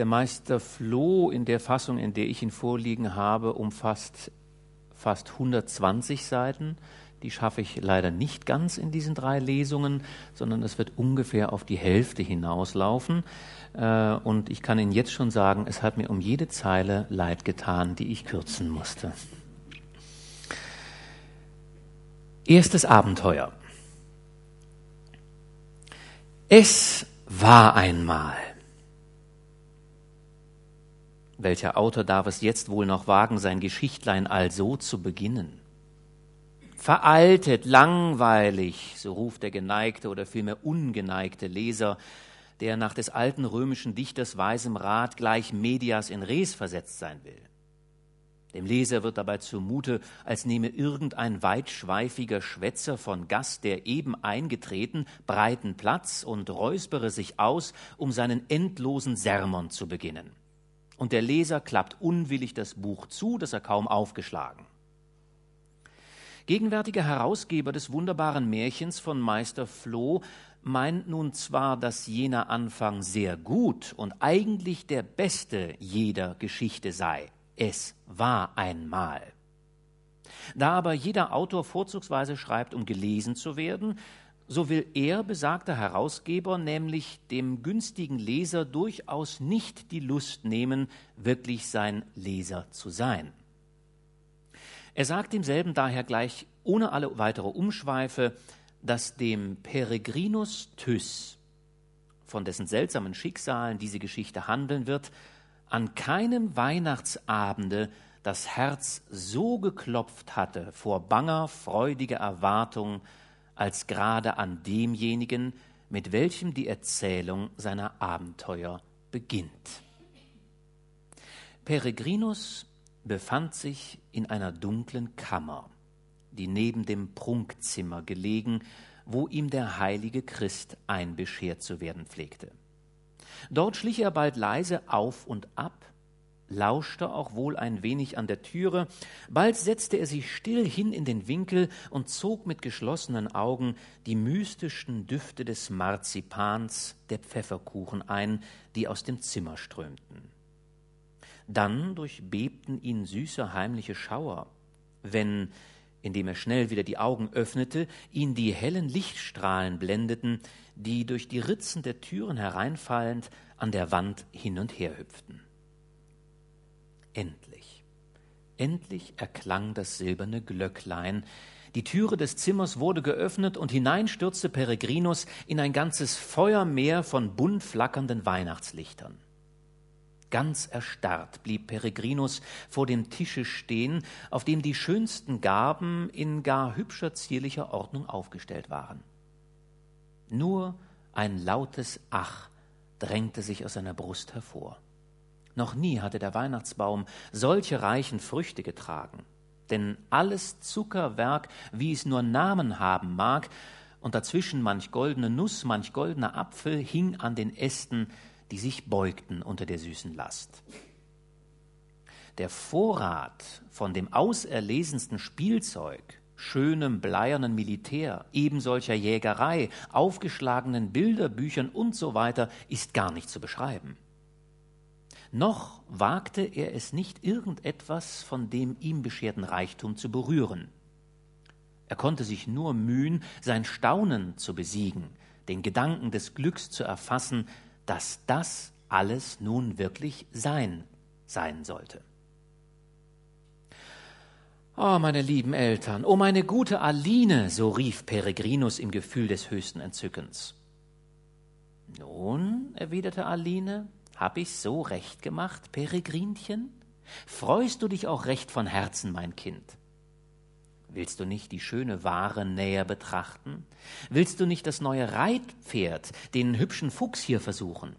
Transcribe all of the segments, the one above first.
Der Meister Floh in der Fassung, in der ich ihn vorliegen habe, umfasst fast 120 Seiten. Die schaffe ich leider nicht ganz in diesen drei Lesungen, sondern es wird ungefähr auf die Hälfte hinauslaufen. Äh, und ich kann Ihnen jetzt schon sagen, es hat mir um jede Zeile leid getan, die ich kürzen musste. Erstes Abenteuer. Es war einmal. Welcher Autor darf es jetzt wohl noch wagen, sein Geschichtlein also zu beginnen? Veraltet, langweilig, so ruft der geneigte oder vielmehr ungeneigte Leser, der nach des alten römischen Dichters weisem Rat gleich medias in res versetzt sein will. Dem Leser wird dabei zumute, als nehme irgendein weitschweifiger Schwätzer von Gast, der eben eingetreten, breiten Platz und räuspere sich aus, um seinen endlosen Sermon zu beginnen und der Leser klappt unwillig das Buch zu, das er kaum aufgeschlagen. Gegenwärtiger Herausgeber des wunderbaren Märchens von Meister Floh meint nun zwar, dass jener Anfang sehr gut und eigentlich der beste jeder Geschichte sei. Es war einmal. Da aber jeder Autor vorzugsweise schreibt, um gelesen zu werden, so will er, besagter Herausgeber, nämlich dem günstigen Leser durchaus nicht die Lust nehmen, wirklich sein Leser zu sein. Er sagt demselben daher gleich ohne alle weitere Umschweife, dass dem Peregrinus Thys, von dessen seltsamen Schicksalen diese Geschichte handeln wird, an keinem Weihnachtsabende das Herz so geklopft hatte vor banger, freudiger Erwartung, als gerade an demjenigen, mit welchem die Erzählung seiner Abenteuer beginnt. Peregrinus befand sich in einer dunklen Kammer, die neben dem Prunkzimmer gelegen, wo ihm der heilige Christ einbeschert zu werden pflegte. Dort schlich er bald leise auf und ab, lauschte auch wohl ein wenig an der Türe, bald setzte er sich still hin in den Winkel und zog mit geschlossenen Augen die mystischen Düfte des Marzipans, der Pfefferkuchen ein, die aus dem Zimmer strömten. Dann durchbebten ihn süße heimliche Schauer, wenn, indem er schnell wieder die Augen öffnete, ihn die hellen Lichtstrahlen blendeten, die durch die Ritzen der Türen hereinfallend an der Wand hin und her hüpften. Endlich, endlich erklang das silberne Glöcklein, die Türe des Zimmers wurde geöffnet und hinein stürzte Peregrinus in ein ganzes Feuermeer von bunt flackernden Weihnachtslichtern. Ganz erstarrt blieb Peregrinus vor dem Tische stehen, auf dem die schönsten Gaben in gar hübscher zierlicher Ordnung aufgestellt waren. Nur ein lautes Ach drängte sich aus seiner Brust hervor. Noch nie hatte der Weihnachtsbaum solche reichen Früchte getragen. Denn alles Zuckerwerk, wie es nur Namen haben mag, und dazwischen manch goldene Nuss, manch goldener Apfel, hing an den Ästen, die sich beugten unter der süßen Last. Der Vorrat von dem auserlesensten Spielzeug, schönem bleiernen Militär, ebensolcher Jägerei, aufgeschlagenen Bilderbüchern und so ist gar nicht zu beschreiben noch wagte er es nicht, irgendetwas von dem ihm bescherten Reichtum zu berühren. Er konnte sich nur mühen, sein Staunen zu besiegen, den Gedanken des Glücks zu erfassen, dass das alles nun wirklich sein sein sollte. Oh, meine lieben Eltern, oh, meine gute Aline, so rief Peregrinus im Gefühl des höchsten Entzückens. Nun, erwiderte Aline, hab ich so recht gemacht, Peregrinchen? Freust du dich auch recht von Herzen, mein Kind? Willst du nicht die schöne Ware näher betrachten? Willst du nicht das neue Reitpferd, den hübschen Fuchs hier versuchen?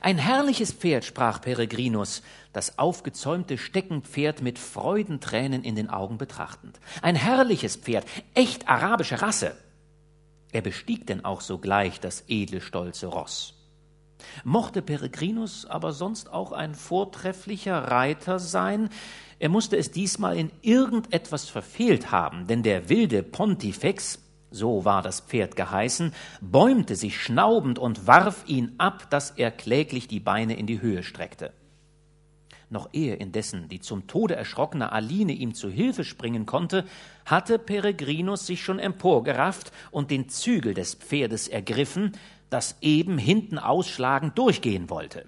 Ein herrliches Pferd, sprach Peregrinus, das aufgezäumte Steckenpferd mit Freudentränen in den Augen betrachtend. Ein herrliches Pferd, echt arabische Rasse. Er bestieg denn auch sogleich das edle, stolze Ross. Mochte Peregrinus aber sonst auch ein vortrefflicher Reiter sein, er musste es diesmal in irgendetwas verfehlt haben, denn der wilde Pontifex so war das Pferd geheißen, bäumte sich schnaubend und warf ihn ab, dass er kläglich die Beine in die Höhe streckte. Noch ehe indessen die zum Tode erschrockene Aline ihm zu Hilfe springen konnte, hatte Peregrinus sich schon emporgerafft und den Zügel des Pferdes ergriffen, das eben hinten ausschlagend durchgehen wollte.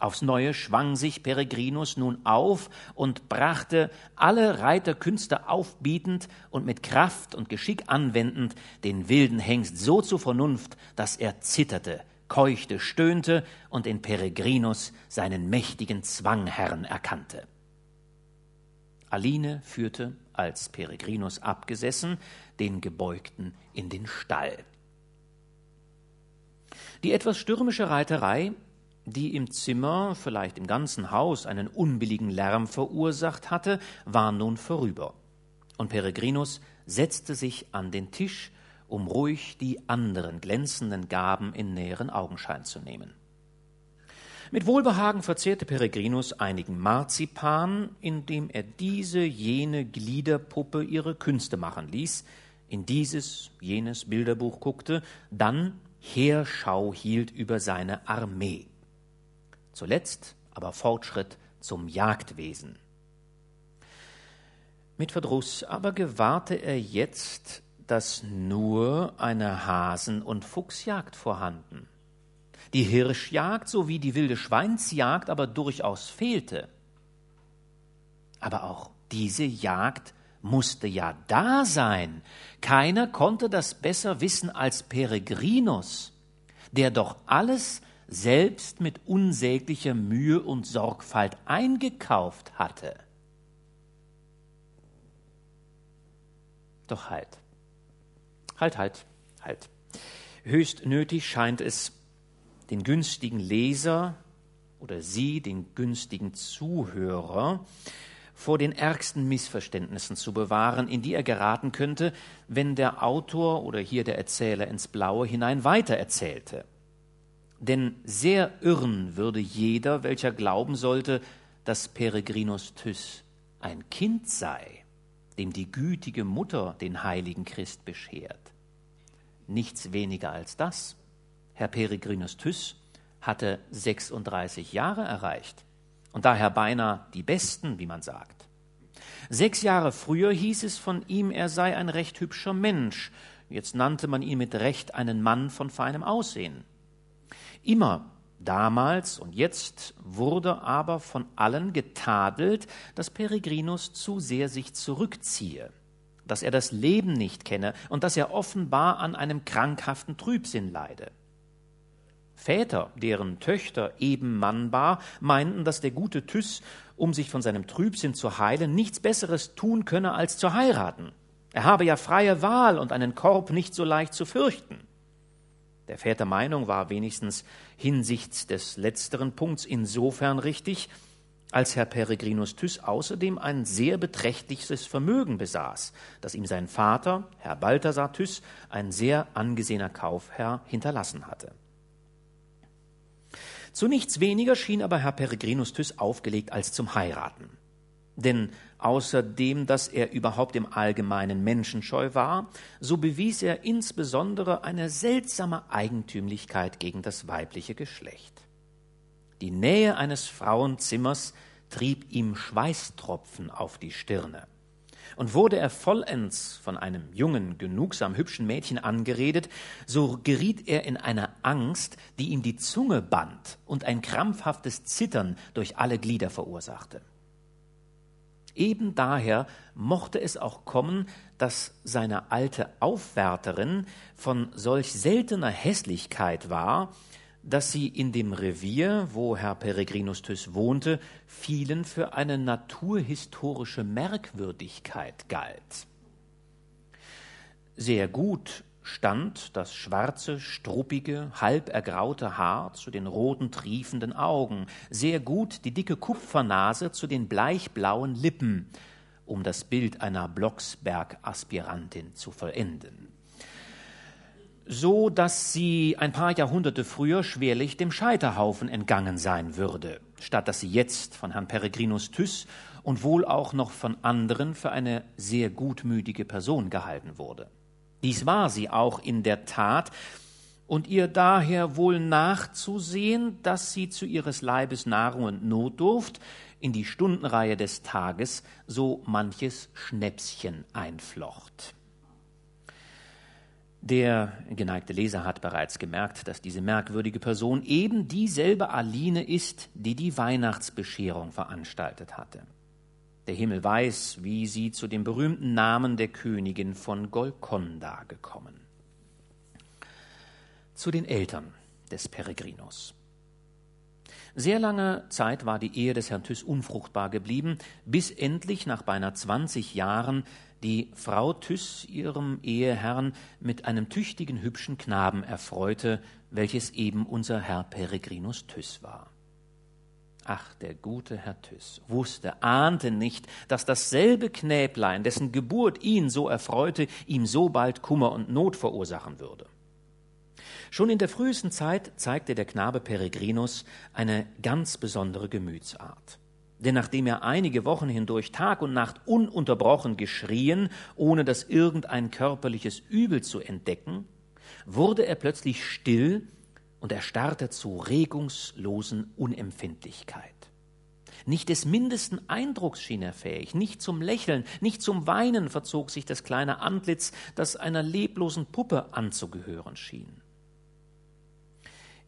Aufs Neue schwang sich Peregrinus nun auf und brachte, alle Reiterkünste aufbietend und mit Kraft und Geschick anwendend, den wilden Hengst so zur Vernunft, dass er zitterte, keuchte, stöhnte und in Peregrinus seinen mächtigen Zwangherrn erkannte. Aline führte, als Peregrinus abgesessen, den Gebeugten in den Stall. Die etwas stürmische Reiterei die im Zimmer, vielleicht im ganzen Haus, einen unbilligen Lärm verursacht hatte, war nun vorüber. Und Peregrinus setzte sich an den Tisch, um ruhig die anderen glänzenden Gaben in näheren Augenschein zu nehmen. Mit Wohlbehagen verzehrte Peregrinus einigen Marzipan, indem er diese jene Gliederpuppe ihre Künste machen ließ, in dieses jenes Bilderbuch guckte, dann Heerschau hielt über seine Armee zuletzt aber Fortschritt zum Jagdwesen. Mit Verdruss aber gewahrte er jetzt, dass nur eine Hasen- und Fuchsjagd vorhanden. Die Hirschjagd sowie die wilde Schweinsjagd aber durchaus fehlte. Aber auch diese Jagd musste ja da sein. Keiner konnte das besser wissen als Peregrinus, der doch alles selbst mit unsäglicher Mühe und Sorgfalt eingekauft hatte. Doch halt, halt, halt, halt. Höchst nötig scheint es, den günstigen Leser oder Sie, den günstigen Zuhörer, vor den ärgsten Missverständnissen zu bewahren, in die er geraten könnte, wenn der Autor oder hier der Erzähler ins Blaue hinein weitererzählte. Denn sehr irren würde jeder, welcher glauben sollte, dass Peregrinus Thys ein Kind sei, dem die gütige Mutter den heiligen Christ beschert. Nichts weniger als das. Herr Peregrinus Thys hatte 36 Jahre erreicht und daher beinahe die besten, wie man sagt. Sechs Jahre früher hieß es von ihm, er sei ein recht hübscher Mensch. Jetzt nannte man ihn mit Recht einen Mann von feinem Aussehen. Immer damals und jetzt wurde aber von allen getadelt, dass Peregrinus zu sehr sich zurückziehe, dass er das Leben nicht kenne und dass er offenbar an einem krankhaften Trübsinn leide. Väter, deren Töchter eben mannbar, meinten, dass der gute Tys, um sich von seinem Trübsinn zu heilen, nichts Besseres tun könne, als zu heiraten. Er habe ja freie Wahl und einen Korb nicht so leicht zu fürchten. Der Väter Meinung war wenigstens hinsichts des letzteren Punkts insofern richtig, als Herr Peregrinus Thys außerdem ein sehr beträchtliches Vermögen besaß, das ihm sein Vater, Herr Balthasar Thys, ein sehr angesehener Kaufherr, hinterlassen hatte. Zu nichts weniger schien aber Herr Peregrinus Thys aufgelegt als zum Heiraten. Denn außerdem, dass er überhaupt im Allgemeinen menschenscheu war, so bewies er insbesondere eine seltsame Eigentümlichkeit gegen das weibliche Geschlecht. Die Nähe eines Frauenzimmers trieb ihm Schweißtropfen auf die Stirne. Und wurde er vollends von einem jungen, genugsam hübschen Mädchen angeredet, so geriet er in eine Angst, die ihm die Zunge band und ein krampfhaftes Zittern durch alle Glieder verursachte. Eben daher mochte es auch kommen, dass seine alte Aufwärterin von solch seltener Hässlichkeit war, dass sie in dem Revier, wo Herr Peregrinus Thys wohnte, vielen für eine naturhistorische Merkwürdigkeit galt. Sehr gut stand das schwarze, struppige, halb ergraute Haar zu den roten, triefenden Augen, sehr gut die dicke Kupfernase zu den bleichblauen Lippen, um das Bild einer Blocksberg-Aspirantin zu vollenden. So dass sie ein paar Jahrhunderte früher schwerlich dem Scheiterhaufen entgangen sein würde, statt dass sie jetzt von Herrn Peregrinus Thys und wohl auch noch von anderen für eine sehr gutmütige Person gehalten wurde. Dies war sie auch in der Tat, und ihr daher wohl nachzusehen, dass sie zu ihres Leibes Nahrung und Notdurft in die Stundenreihe des Tages so manches Schnäpschen einflocht. Der geneigte Leser hat bereits gemerkt, dass diese merkwürdige Person eben dieselbe Aline ist, die die Weihnachtsbescherung veranstaltet hatte. Der Himmel weiß, wie sie zu dem berühmten Namen der Königin von Golkonda gekommen. Zu den Eltern des Peregrinus. Sehr lange Zeit war die Ehe des Herrn Thyss unfruchtbar geblieben, bis endlich nach beinahe 20 Jahren die Frau Thyss ihrem Eheherrn mit einem tüchtigen, hübschen Knaben erfreute, welches eben unser Herr Peregrinus Thyss war. Ach, der gute Herr Thyss wusste, ahnte nicht, dass dasselbe Knäblein, dessen Geburt ihn so erfreute, ihm so bald Kummer und Not verursachen würde. Schon in der frühesten Zeit zeigte der Knabe Peregrinus eine ganz besondere Gemütsart. Denn nachdem er einige Wochen hindurch Tag und Nacht ununterbrochen geschrien, ohne dass irgendein körperliches Übel zu entdecken, wurde er plötzlich still und erstarrte zu regungslosen Unempfindlichkeit. Nicht des mindesten Eindrucks schien er fähig, nicht zum Lächeln, nicht zum Weinen verzog sich das kleine Antlitz, das einer leblosen Puppe anzugehören schien.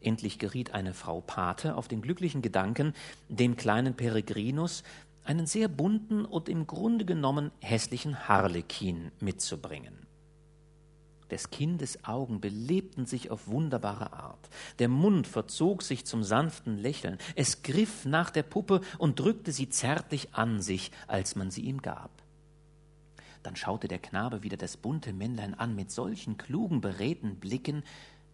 Endlich geriet eine Frau Pate auf den glücklichen Gedanken, dem kleinen Peregrinus einen sehr bunten und im Grunde genommen hässlichen Harlekin mitzubringen. Des Kindes Augen belebten sich auf wunderbare Art. Der Mund verzog sich zum sanften Lächeln. Es griff nach der Puppe und drückte sie zärtlich an sich, als man sie ihm gab. Dann schaute der Knabe wieder das bunte Männlein an mit solchen klugen, beredten Blicken,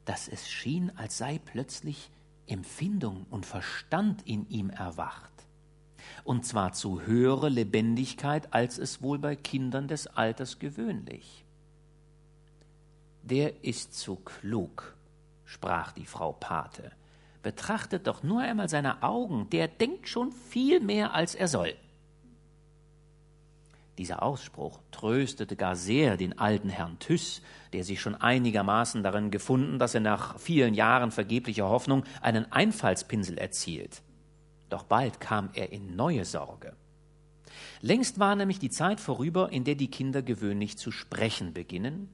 dass es schien, als sei plötzlich Empfindung und Verstand in ihm erwacht. Und zwar zu höherer Lebendigkeit, als es wohl bei Kindern des Alters gewöhnlich. Der ist zu klug, sprach die Frau Pate. Betrachtet doch nur einmal seine Augen, der denkt schon viel mehr, als er soll. Dieser Ausspruch tröstete gar sehr den alten Herrn Thyss, der sich schon einigermaßen darin gefunden, dass er nach vielen Jahren vergeblicher Hoffnung einen Einfallspinsel erzielt. Doch bald kam er in neue Sorge. Längst war nämlich die Zeit vorüber, in der die Kinder gewöhnlich zu sprechen beginnen,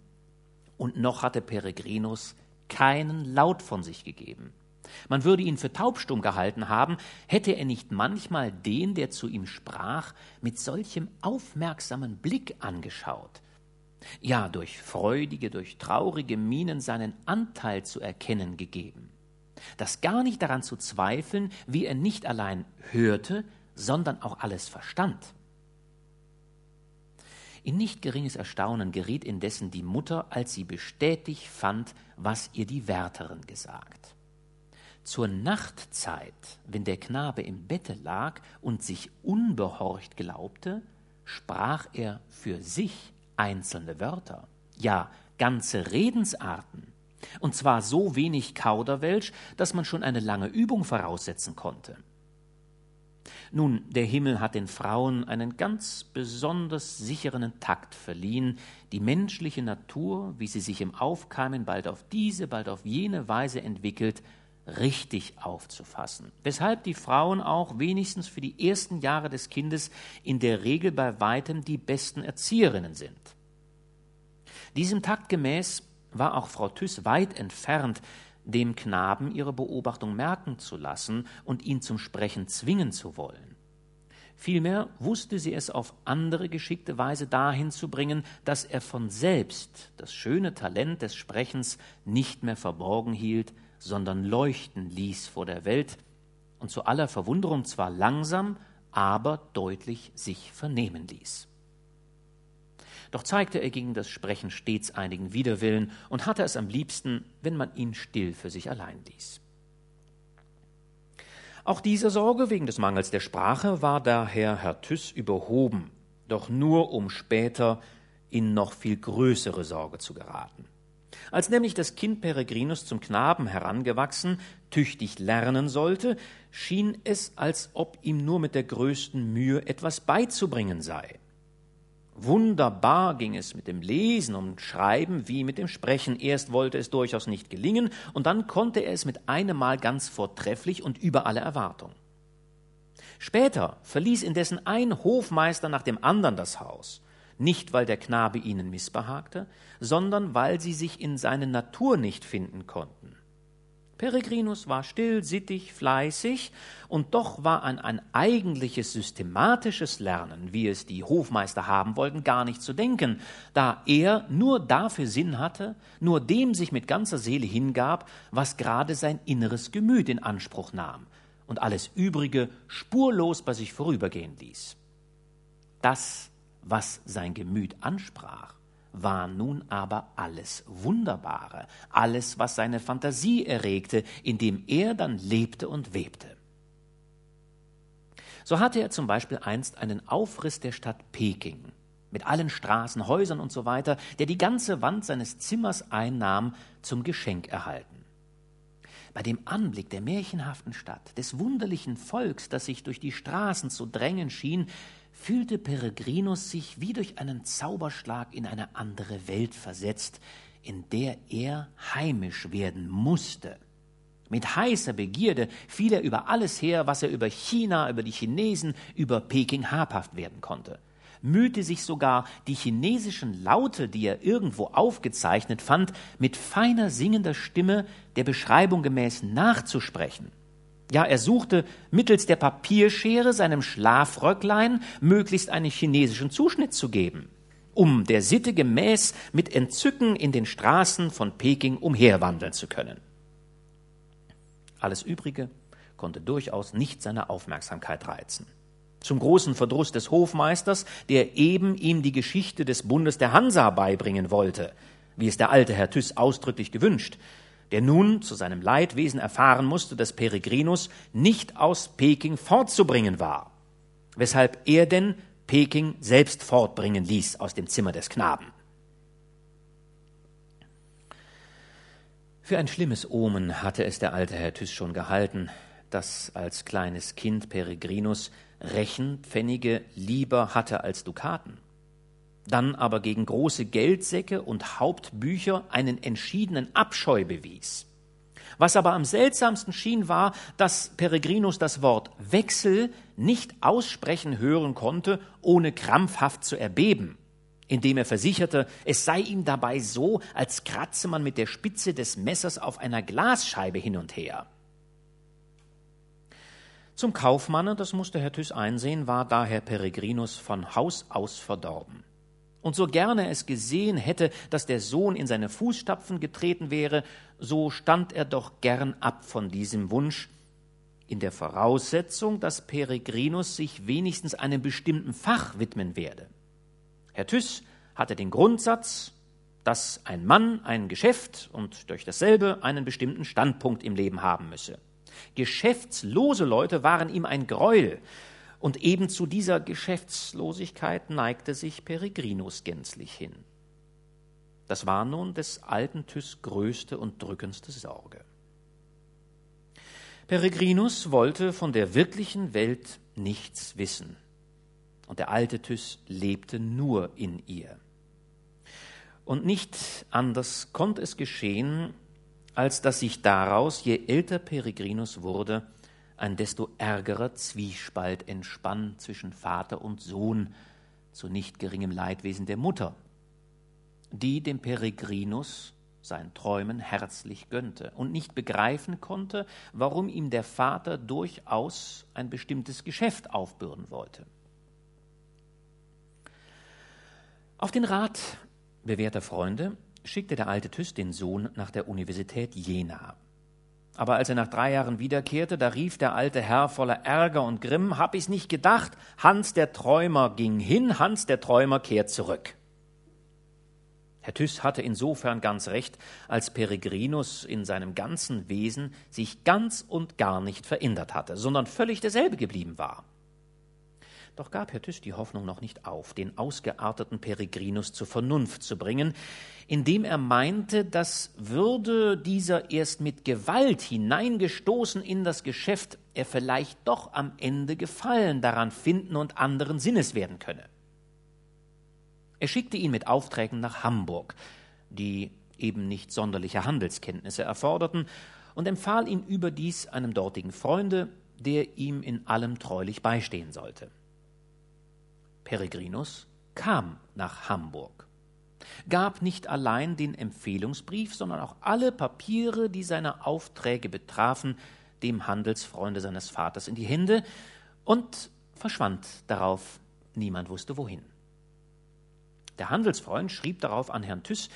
und noch hatte Peregrinus keinen Laut von sich gegeben. Man würde ihn für taubstumm gehalten haben, hätte er nicht manchmal den, der zu ihm sprach, mit solchem aufmerksamen Blick angeschaut, ja durch freudige, durch traurige Mienen seinen Anteil zu erkennen gegeben, das gar nicht daran zu zweifeln, wie er nicht allein hörte, sondern auch alles verstand. In nicht geringes Erstaunen geriet indessen die Mutter, als sie bestätigt fand, was ihr die Wärterin gesagt. Zur Nachtzeit, wenn der Knabe im Bette lag und sich unbehorcht glaubte, sprach er für sich einzelne Wörter, ja ganze Redensarten, und zwar so wenig Kauderwelsch, dass man schon eine lange Übung voraussetzen konnte. Nun, der Himmel hat den Frauen einen ganz besonders sicheren Takt verliehen, die menschliche Natur, wie sie sich im Aufkeimen bald auf diese, bald auf jene Weise entwickelt, richtig aufzufassen, weshalb die Frauen auch wenigstens für die ersten Jahre des Kindes in der Regel bei weitem die besten Erzieherinnen sind. Diesem Takt gemäß war auch Frau Thyss weit entfernt, dem Knaben ihre Beobachtung merken zu lassen und ihn zum Sprechen zwingen zu wollen. Vielmehr wusste sie es auf andere geschickte Weise dahin zu bringen, dass er von selbst das schöne Talent des Sprechens nicht mehr verborgen hielt, sondern leuchten ließ vor der Welt und zu aller Verwunderung zwar langsam, aber deutlich sich vernehmen ließ. Doch zeigte er gegen das Sprechen stets einigen Widerwillen und hatte es am liebsten, wenn man ihn still für sich allein ließ. Auch diese Sorge wegen des Mangels der Sprache war daher Herr Thyss überhoben, doch nur um später in noch viel größere Sorge zu geraten. Als nämlich das Kind Peregrinus zum Knaben herangewachsen, tüchtig lernen sollte, schien es, als ob ihm nur mit der größten Mühe etwas beizubringen sei. Wunderbar ging es mit dem Lesen und Schreiben wie mit dem Sprechen. Erst wollte es durchaus nicht gelingen, und dann konnte er es mit einem Mal ganz vortrefflich und über alle Erwartung. Später verließ indessen ein Hofmeister nach dem andern das Haus, nicht weil der Knabe ihnen missbehagte, sondern weil sie sich in seine Natur nicht finden konnten. Peregrinus war still, sittig, fleißig, und doch war an ein eigentliches systematisches Lernen, wie es die Hofmeister haben wollten, gar nicht zu denken, da er nur dafür Sinn hatte, nur dem sich mit ganzer Seele hingab, was gerade sein inneres Gemüt in Anspruch nahm und alles Übrige spurlos bei sich vorübergehen ließ. Das, was sein Gemüt ansprach, war nun aber alles Wunderbare, alles, was seine Fantasie erregte, in dem er dann lebte und webte. So hatte er zum Beispiel einst einen Aufriss der Stadt Peking mit allen Straßen, Häusern und so weiter, der die ganze Wand seines Zimmers einnahm, zum Geschenk erhalten. Bei dem Anblick der märchenhaften Stadt, des wunderlichen Volks, das sich durch die Straßen zu drängen schien, fühlte Peregrinus sich wie durch einen Zauberschlag in eine andere Welt versetzt, in der er heimisch werden musste. Mit heißer Begierde fiel er über alles her, was er über China, über die Chinesen, über Peking habhaft werden konnte mühte sich sogar, die chinesischen Laute, die er irgendwo aufgezeichnet fand, mit feiner singender Stimme der Beschreibung gemäß nachzusprechen. Ja, er suchte mittels der Papierschere seinem Schlafröcklein möglichst einen chinesischen Zuschnitt zu geben, um der Sitte gemäß mit Entzücken in den Straßen von Peking umherwandeln zu können. Alles Übrige konnte durchaus nicht seine Aufmerksamkeit reizen. Zum großen Verdruss des Hofmeisters, der eben ihm die Geschichte des Bundes der Hansa beibringen wollte, wie es der alte Herr Thys ausdrücklich gewünscht, der nun zu seinem Leidwesen erfahren musste, dass Peregrinus nicht aus Peking fortzubringen war, weshalb er denn Peking selbst fortbringen ließ aus dem Zimmer des Knaben. Für ein schlimmes Omen hatte es der alte Herr Thys schon gehalten, dass als kleines Kind Peregrinus Rechenpfennige lieber hatte als Dukaten dann aber gegen große Geldsäcke und Hauptbücher einen entschiedenen Abscheu bewies. Was aber am seltsamsten schien, war, dass Peregrinus das Wort Wechsel nicht aussprechen hören konnte, ohne krampfhaft zu erbeben, indem er versicherte, es sei ihm dabei so, als kratze man mit der Spitze des Messers auf einer Glasscheibe hin und her. Zum Kaufmanne, das musste Herr Thys einsehen, war daher Peregrinus von Haus aus verdorben und so gerne es gesehen hätte, dass der Sohn in seine Fußstapfen getreten wäre, so stand er doch gern ab von diesem Wunsch, in der Voraussetzung, dass Peregrinus sich wenigstens einem bestimmten Fach widmen werde. Herr Thys hatte den Grundsatz, dass ein Mann ein Geschäft und durch dasselbe einen bestimmten Standpunkt im Leben haben müsse. Geschäftslose Leute waren ihm ein Greuel, und eben zu dieser Geschäftslosigkeit neigte sich Peregrinus gänzlich hin. Das war nun des alten Thys größte und drückendste Sorge. Peregrinus wollte von der wirklichen Welt nichts wissen, und der alte Thys lebte nur in ihr. Und nicht anders konnte es geschehen, als dass sich daraus, je älter Peregrinus wurde, ein desto ärgerer Zwiespalt entspann zwischen Vater und Sohn zu nicht geringem Leidwesen der Mutter, die dem Peregrinus sein Träumen herzlich gönnte und nicht begreifen konnte, warum ihm der Vater durchaus ein bestimmtes Geschäft aufbürden wollte. Auf den Rat bewährter Freunde schickte der alte Thys den Sohn nach der Universität Jena. Aber als er nach drei Jahren wiederkehrte, da rief der alte Herr voller Ärger und Grimm, hab ich's nicht gedacht, Hans der Träumer ging hin, Hans der Träumer kehrt zurück. Herr Thys hatte insofern ganz recht, als Peregrinus in seinem ganzen Wesen sich ganz und gar nicht verändert hatte, sondern völlig derselbe geblieben war. Doch gab Herr Thys die Hoffnung noch nicht auf, den ausgearteten Peregrinus zur Vernunft zu bringen, indem er meinte, dass würde dieser erst mit Gewalt hineingestoßen in das Geschäft, er vielleicht doch am Ende Gefallen daran finden und anderen Sinnes werden könne. Er schickte ihn mit Aufträgen nach Hamburg, die eben nicht sonderliche Handelskenntnisse erforderten, und empfahl ihn überdies einem dortigen Freunde, der ihm in allem treulich beistehen sollte. Peregrinus kam nach Hamburg, gab nicht allein den Empfehlungsbrief, sondern auch alle Papiere, die seine Aufträge betrafen, dem Handelsfreunde seines Vaters in die Hände und verschwand darauf, niemand wusste wohin. Der Handelsfreund schrieb darauf an Herrn Thyss,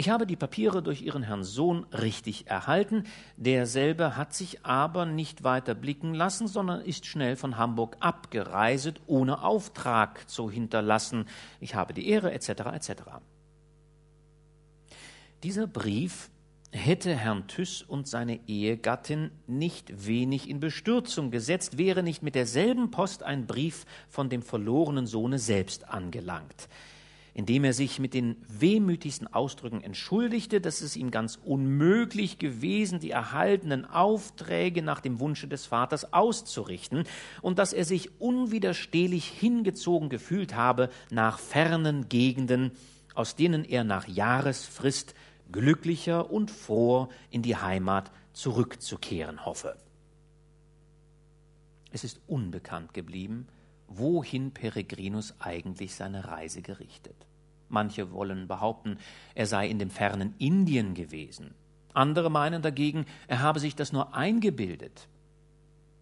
ich habe die Papiere durch Ihren Herrn Sohn richtig erhalten, derselbe hat sich aber nicht weiter blicken lassen, sondern ist schnell von Hamburg abgereiset, ohne Auftrag zu hinterlassen. Ich habe die Ehre, etc. etc. Dieser Brief hätte Herrn Thyss und seine Ehegattin nicht wenig in Bestürzung gesetzt, wäre nicht mit derselben Post ein Brief von dem verlorenen Sohne selbst angelangt indem er sich mit den wehmütigsten Ausdrücken entschuldigte, dass es ihm ganz unmöglich gewesen, die erhaltenen Aufträge nach dem Wunsche des Vaters auszurichten und dass er sich unwiderstehlich hingezogen gefühlt habe nach fernen Gegenden, aus denen er nach Jahresfrist glücklicher und froh in die Heimat zurückzukehren hoffe. Es ist unbekannt geblieben, wohin Peregrinus eigentlich seine Reise gerichtet. Manche wollen behaupten, er sei in dem fernen Indien gewesen. Andere meinen dagegen, er habe sich das nur eingebildet.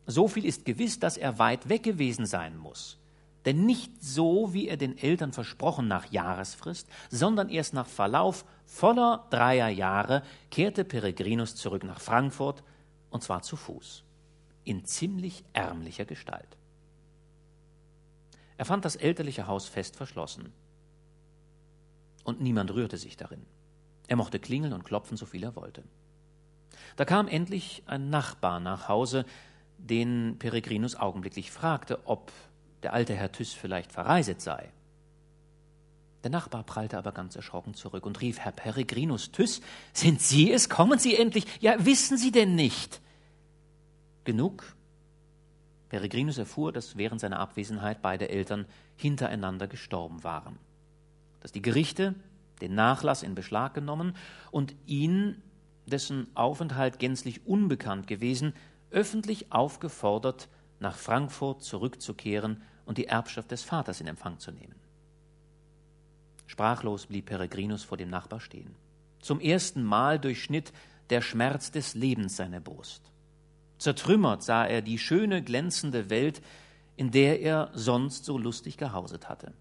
So viel ist gewiss, dass er weit weg gewesen sein muss. Denn nicht so, wie er den Eltern versprochen nach Jahresfrist, sondern erst nach Verlauf voller dreier Jahre kehrte Peregrinus zurück nach Frankfurt, und zwar zu Fuß, in ziemlich ärmlicher Gestalt. Er fand das elterliche Haus fest verschlossen. Und niemand rührte sich darin. Er mochte klingeln und klopfen, so viel er wollte. Da kam endlich ein Nachbar nach Hause, den Peregrinus augenblicklich fragte, ob der alte Herr Thyss vielleicht verreiset sei. Der Nachbar prallte aber ganz erschrocken zurück und rief, Herr Peregrinus Thyss, sind Sie es? Kommen Sie endlich? Ja, wissen Sie denn nicht? Genug, Peregrinus erfuhr, dass während seiner Abwesenheit beide Eltern hintereinander gestorben waren, dass die Gerichte den Nachlass in Beschlag genommen und ihn, dessen Aufenthalt gänzlich unbekannt gewesen, öffentlich aufgefordert, nach Frankfurt zurückzukehren und die Erbschaft des Vaters in Empfang zu nehmen. Sprachlos blieb Peregrinus vor dem Nachbar stehen. Zum ersten Mal durchschnitt der Schmerz des Lebens seine Brust. Zertrümmert sah er die schöne, glänzende Welt, in der er sonst so lustig gehauset hatte.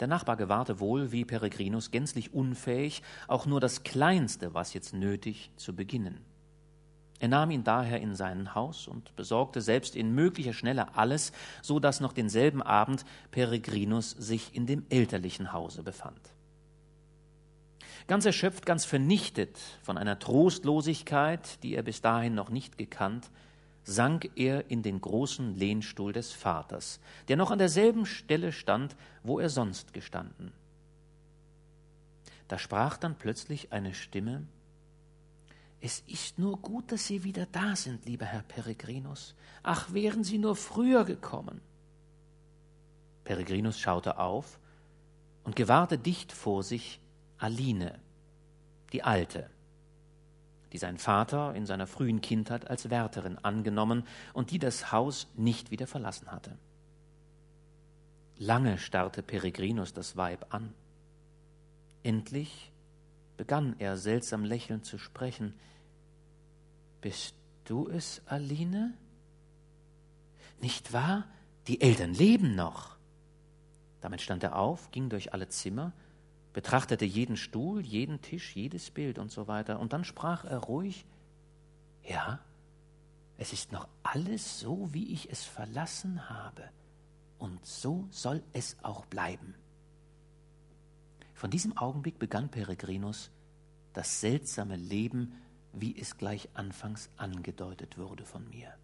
Der Nachbar gewahrte wohl, wie Peregrinus gänzlich unfähig, auch nur das Kleinste, was jetzt nötig, zu beginnen. Er nahm ihn daher in sein Haus und besorgte selbst in möglicher Schnelle alles, so dass noch denselben Abend Peregrinus sich in dem elterlichen Hause befand. Ganz erschöpft, ganz vernichtet von einer Trostlosigkeit, die er bis dahin noch nicht gekannt, sank er in den großen Lehnstuhl des Vaters, der noch an derselben Stelle stand, wo er sonst gestanden. Da sprach dann plötzlich eine Stimme Es ist nur gut, dass Sie wieder da sind, lieber Herr Peregrinus. Ach, wären Sie nur früher gekommen. Peregrinus schaute auf und gewahrte dicht vor sich Aline, die Alte, die sein Vater in seiner frühen Kindheit als Wärterin angenommen und die das Haus nicht wieder verlassen hatte. Lange starrte Peregrinus das Weib an. Endlich begann er seltsam lächelnd zu sprechen. Bist du es, Aline? Nicht wahr? Die Eltern leben noch. Damit stand er auf, ging durch alle Zimmer, betrachtete jeden Stuhl, jeden Tisch, jedes Bild und so weiter. Und dann sprach er ruhig, ja, es ist noch alles so, wie ich es verlassen habe. Und so soll es auch bleiben. Von diesem Augenblick begann Peregrinus das seltsame Leben, wie es gleich anfangs angedeutet wurde von mir.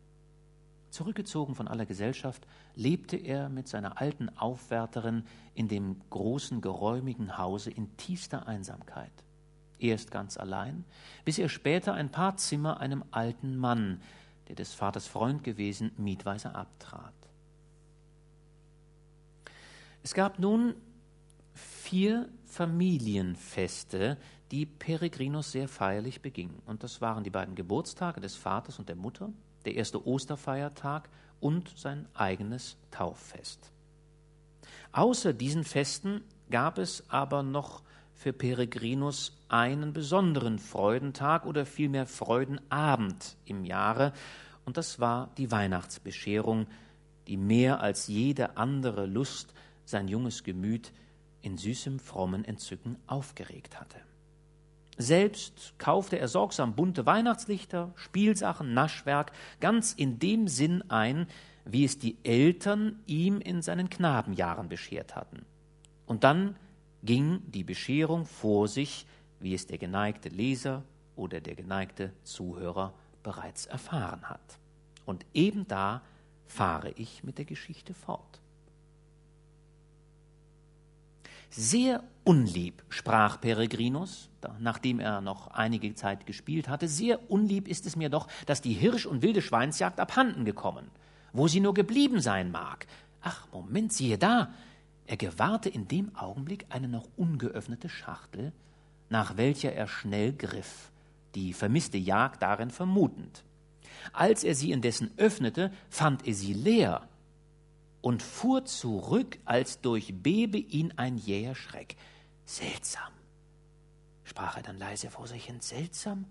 Zurückgezogen von aller Gesellschaft, lebte er mit seiner alten Aufwärterin in dem großen, geräumigen Hause in tiefster Einsamkeit. Erst ganz allein, bis er später ein paar Zimmer einem alten Mann, der des Vaters Freund gewesen, mietweise abtrat. Es gab nun vier Familienfeste, die Peregrinus sehr feierlich beging. Und das waren die beiden Geburtstage des Vaters und der Mutter, der erste Osterfeiertag und sein eigenes Tauffest. Außer diesen Festen gab es aber noch für Peregrinus einen besonderen Freudentag oder vielmehr Freudenabend im Jahre, und das war die Weihnachtsbescherung, die mehr als jede andere Lust sein junges Gemüt in süßem, frommen Entzücken aufgeregt hatte. Selbst kaufte er sorgsam bunte Weihnachtslichter, Spielsachen, Naschwerk, ganz in dem Sinn ein, wie es die Eltern ihm in seinen Knabenjahren beschert hatten. Und dann ging die Bescherung vor sich, wie es der geneigte Leser oder der geneigte Zuhörer bereits erfahren hat. Und eben da fahre ich mit der Geschichte fort. Sehr unlieb, sprach Peregrinus, nachdem er noch einige Zeit gespielt hatte, sehr unlieb ist es mir doch, dass die Hirsch- und wilde Schweinsjagd abhanden gekommen. Wo sie nur geblieben sein mag. Ach, Moment, siehe da. Er gewahrte in dem Augenblick eine noch ungeöffnete Schachtel, nach welcher er schnell griff, die vermisste Jagd darin vermutend. Als er sie indessen öffnete, fand er sie leer und fuhr zurück, als durchbebe ihn ein jäher Schreck. Seltsam, sprach er dann leise vor sich hin, seltsam,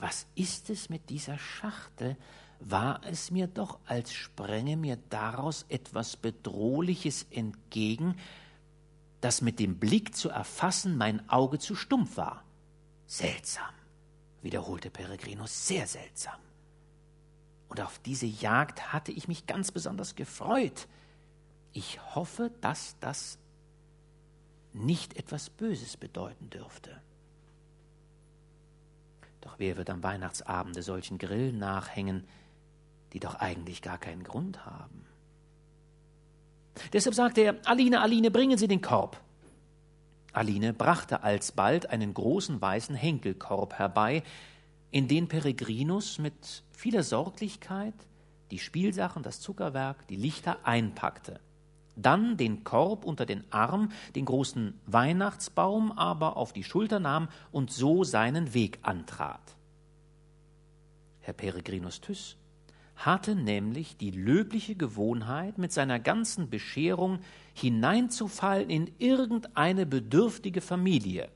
was ist es mit dieser Schachtel? War es mir doch, als sprenge mir daraus etwas Bedrohliches entgegen, das mit dem Blick zu erfassen mein Auge zu stumpf war. Seltsam, wiederholte Peregrinus, sehr seltsam. Und auf diese Jagd hatte ich mich ganz besonders gefreut. Ich hoffe, dass das nicht etwas Böses bedeuten dürfte. Doch wer wird am Weihnachtsabende solchen Grillen nachhängen, die doch eigentlich gar keinen Grund haben? Deshalb sagte er, Aline, Aline, bringen Sie den Korb. Aline brachte alsbald einen großen weißen Henkelkorb herbei, in den Peregrinus mit vieler Sorglichkeit die Spielsachen, das Zuckerwerk, die Lichter einpackte dann den Korb unter den Arm, den großen Weihnachtsbaum aber auf die Schulter nahm und so seinen Weg antrat. Herr Peregrinus Tyss hatte nämlich die löbliche Gewohnheit, mit seiner ganzen Bescherung hineinzufallen in irgendeine bedürftige Familie,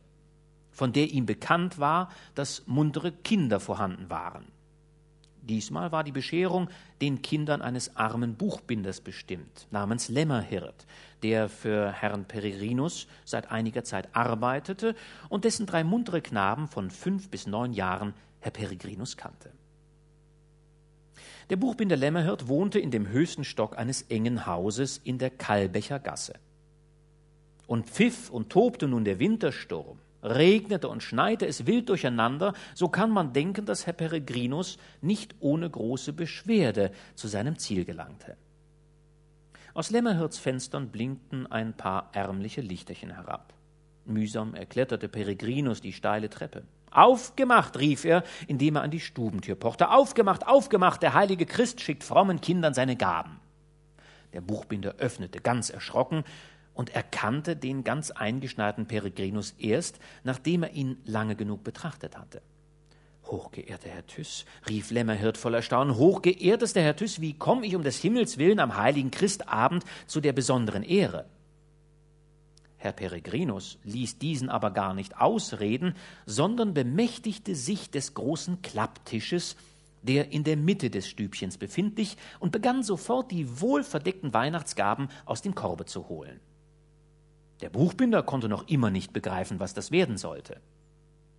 von der ihm bekannt war, dass muntere Kinder vorhanden waren. Diesmal war die Bescherung den Kindern eines armen Buchbinders bestimmt, namens Lämmerhirt, der für Herrn Peregrinus seit einiger Zeit arbeitete und dessen drei muntere Knaben von fünf bis neun Jahren Herr Peregrinus kannte. Der Buchbinder Lämmerhirt wohnte in dem höchsten Stock eines engen Hauses in der Kalbecher Gasse. Und pfiff und tobte nun der Wintersturm, regnete und schneite es wild durcheinander, so kann man denken, dass Herr Peregrinus nicht ohne große Beschwerde zu seinem Ziel gelangte. Aus Lämmerhirts Fenstern blinkten ein paar ärmliche Lichterchen herab. Mühsam erkletterte Peregrinus die steile Treppe. Aufgemacht, rief er, indem er an die Stubentür pochte. Aufgemacht, aufgemacht, der heilige Christ schickt frommen Kindern seine Gaben. Der Buchbinder öffnete ganz erschrocken, und erkannte den ganz eingeschneiten Peregrinus erst, nachdem er ihn lange genug betrachtet hatte. Hochgeehrter Herr Thyss, rief Lämmerhirt voll Erstaunen, hochgeehrtester Herr Thyss, wie komme ich um des Himmels willen am heiligen Christabend zu der besonderen Ehre? Herr Peregrinus ließ diesen aber gar nicht ausreden, sondern bemächtigte sich des großen Klapptisches, der in der Mitte des Stübchens befindlich, und begann sofort die wohlverdeckten Weihnachtsgaben aus dem Korbe zu holen. Der Buchbinder konnte noch immer nicht begreifen, was das werden sollte.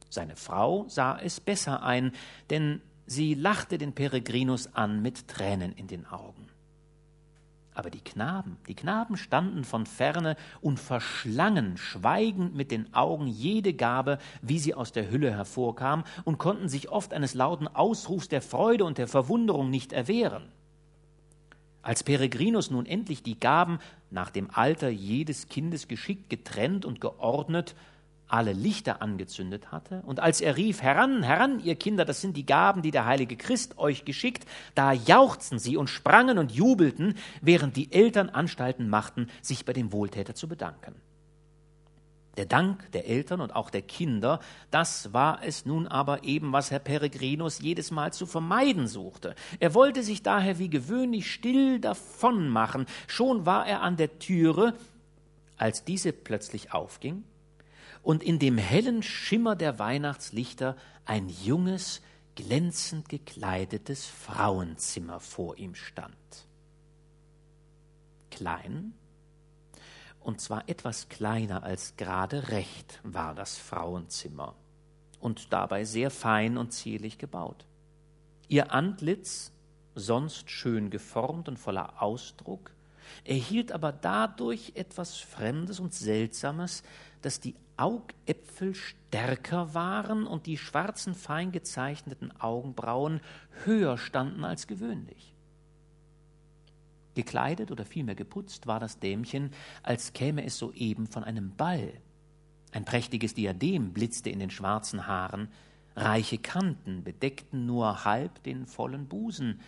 Seine Frau sah es besser ein, denn sie lachte den Peregrinus an mit Tränen in den Augen. Aber die Knaben, die Knaben standen von ferne und verschlangen schweigend mit den Augen jede Gabe, wie sie aus der Hülle hervorkam, und konnten sich oft eines lauten Ausrufs der Freude und der Verwunderung nicht erwehren. Als Peregrinus nun endlich die Gaben nach dem Alter jedes Kindes geschickt getrennt und geordnet alle Lichter angezündet hatte, und als er rief, Heran, heran, ihr Kinder, das sind die Gaben, die der heilige Christ euch geschickt, da jauchzten sie und sprangen und jubelten, während die Eltern Anstalten machten, sich bei dem Wohltäter zu bedanken. Der Dank der Eltern und auch der Kinder, das war es nun aber eben, was Herr Peregrinus jedes Mal zu vermeiden suchte. Er wollte sich daher wie gewöhnlich still davon machen. Schon war er an der Türe, als diese plötzlich aufging und in dem hellen Schimmer der Weihnachtslichter ein junges, glänzend gekleidetes Frauenzimmer vor ihm stand. Klein, und zwar etwas kleiner als gerade recht war das Frauenzimmer und dabei sehr fein und zierlich gebaut. Ihr Antlitz, sonst schön geformt und voller Ausdruck, erhielt aber dadurch etwas Fremdes und Seltsames, dass die Augäpfel stärker waren und die schwarzen, fein gezeichneten Augenbrauen höher standen als gewöhnlich. Gekleidet oder vielmehr geputzt war das Dämchen, als käme es soeben von einem Ball. Ein prächtiges Diadem blitzte in den schwarzen Haaren, reiche Kanten bedeckten nur halb den vollen Busen.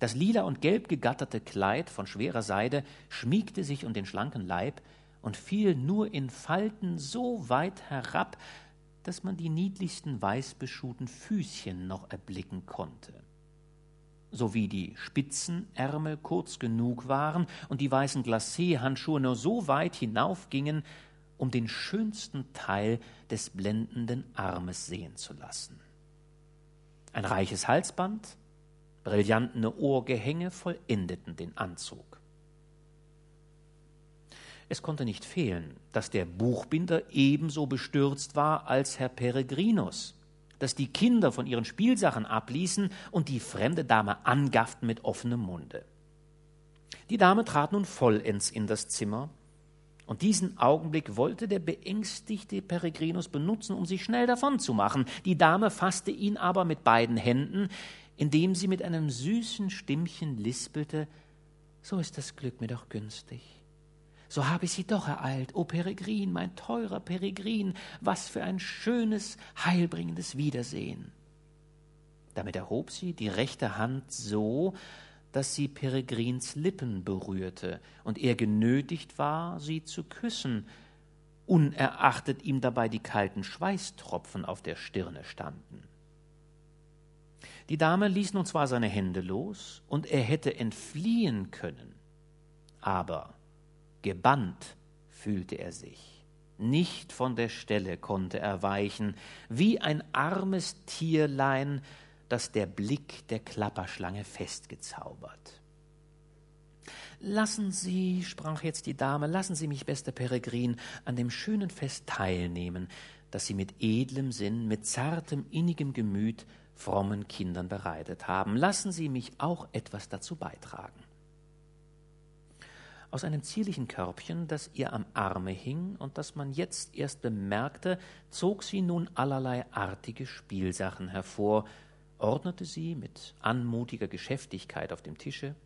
Das lila und gelb gegatterte Kleid von schwerer Seide schmiegte sich um den schlanken Leib und fiel nur in Falten so weit herab, dass man die niedlichsten weißbeschuhten Füßchen noch erblicken konnte sowie die Spitzenärmel kurz genug waren und die weißen Glacé-Handschuhe nur so weit hinaufgingen, um den schönsten Teil des blendenden Armes sehen zu lassen. Ein reiches Halsband, brillantene Ohrgehänge vollendeten den Anzug. Es konnte nicht fehlen, dass der Buchbinder ebenso bestürzt war als Herr Peregrinus dass die Kinder von ihren Spielsachen abließen und die fremde Dame angafften mit offenem Munde. Die Dame trat nun vollends in das Zimmer, und diesen Augenblick wollte der beängstigte Peregrinus benutzen, um sich schnell davonzumachen. Die Dame fasste ihn aber mit beiden Händen, indem sie mit einem süßen Stimmchen lispelte, so ist das Glück mir doch günstig so habe ich sie doch ereilt. O Peregrin, mein teurer Peregrin, was für ein schönes, heilbringendes Wiedersehen. Damit erhob sie die rechte Hand so, dass sie Peregrins Lippen berührte und er genötigt war, sie zu küssen, unerachtet ihm dabei die kalten Schweißtropfen auf der Stirne standen. Die Dame ließ nun zwar seine Hände los, und er hätte entfliehen können, aber Gebannt fühlte er sich. Nicht von der Stelle konnte er weichen, wie ein armes Tierlein, das der Blick der Klapperschlange festgezaubert. Lassen Sie, sprach jetzt die Dame, lassen Sie mich, bester Peregrin, an dem schönen Fest teilnehmen, das Sie mit edlem Sinn, mit zartem, innigem Gemüt frommen Kindern bereitet haben. Lassen Sie mich auch etwas dazu beitragen. Aus einem zierlichen Körbchen, das ihr am Arme hing und das man jetzt erst bemerkte, zog sie nun allerlei artige Spielsachen hervor, ordnete sie mit anmutiger Geschäftigkeit auf dem Tische,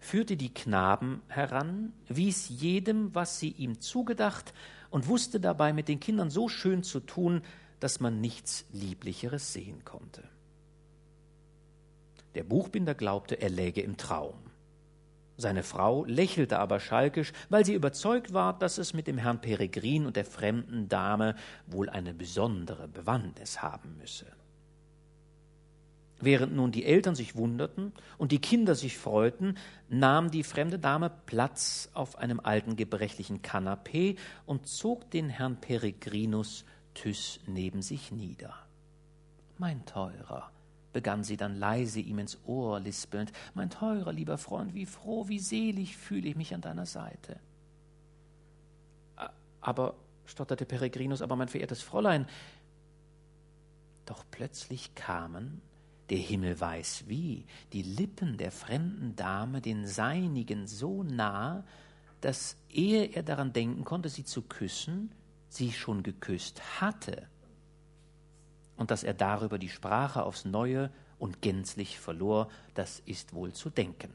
führte die Knaben heran, wies jedem, was sie ihm zugedacht, und wusste dabei mit den Kindern so schön zu tun, dass man nichts Lieblicheres sehen konnte. Der Buchbinder glaubte, er läge im Traum. Seine Frau lächelte aber schalkisch, weil sie überzeugt war, dass es mit dem Herrn Peregrin und der fremden Dame wohl eine besondere Bewandtnis haben müsse. Während nun die Eltern sich wunderten und die Kinder sich freuten, nahm die fremde Dame Platz auf einem alten gebrechlichen Kanapee und zog den Herrn Peregrinus Thys neben sich nieder. Mein Teurer, begann sie dann leise ihm ins Ohr lispelnd, mein teurer, lieber Freund, wie froh, wie selig fühle ich mich an deiner Seite. Aber, stotterte Peregrinus, aber mein verehrtes Fräulein, doch plötzlich kamen, der Himmel weiß wie, die Lippen der fremden Dame den seinigen so nah, dass ehe er daran denken konnte, sie zu küssen, sie schon geküsst hatte und dass er darüber die Sprache aufs neue und gänzlich verlor, das ist wohl zu denken.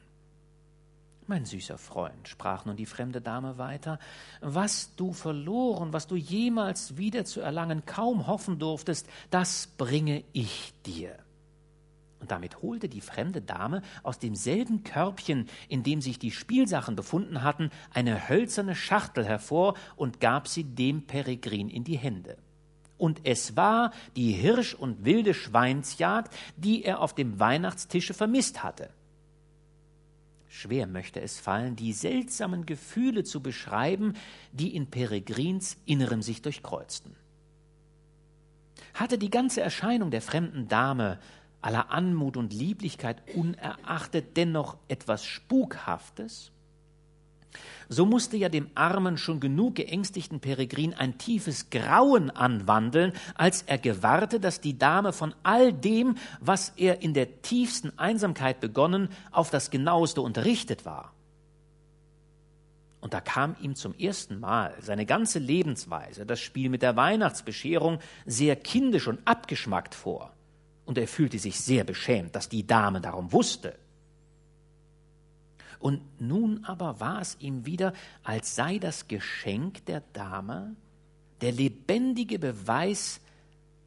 Mein süßer Freund, sprach nun die fremde Dame weiter, was du verloren, was du jemals wieder zu erlangen kaum hoffen durftest, das bringe ich dir. Und damit holte die fremde Dame aus demselben Körbchen, in dem sich die Spielsachen befunden hatten, eine hölzerne Schachtel hervor und gab sie dem Peregrin in die Hände. Und es war die Hirsch- und wilde Schweinsjagd, die er auf dem Weihnachtstische vermisst hatte. Schwer möchte es fallen, die seltsamen Gefühle zu beschreiben, die in Peregrins Innerem sich durchkreuzten. Hatte die ganze Erscheinung der fremden Dame aller Anmut und Lieblichkeit unerachtet dennoch etwas Spukhaftes? So musste ja dem armen, schon genug geängstigten Peregrin ein tiefes Grauen anwandeln, als er gewahrte, dass die Dame von all dem, was er in der tiefsten Einsamkeit begonnen, auf das genaueste unterrichtet war. Und da kam ihm zum ersten Mal seine ganze Lebensweise, das Spiel mit der Weihnachtsbescherung, sehr kindisch und abgeschmackt vor und er fühlte sich sehr beschämt, dass die Dame darum wusste. Und nun aber war es ihm wieder, als sei das Geschenk der Dame der lebendige Beweis,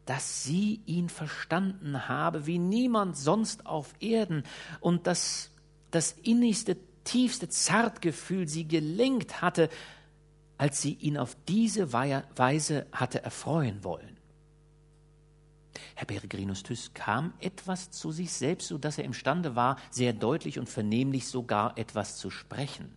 dass sie ihn verstanden habe wie niemand sonst auf Erden und dass das innigste, tiefste Zartgefühl sie gelenkt hatte, als sie ihn auf diese Weise hatte erfreuen wollen. Herr Peregrinus Tyss kam etwas zu sich selbst, so dass er imstande war, sehr deutlich und vernehmlich sogar etwas zu sprechen.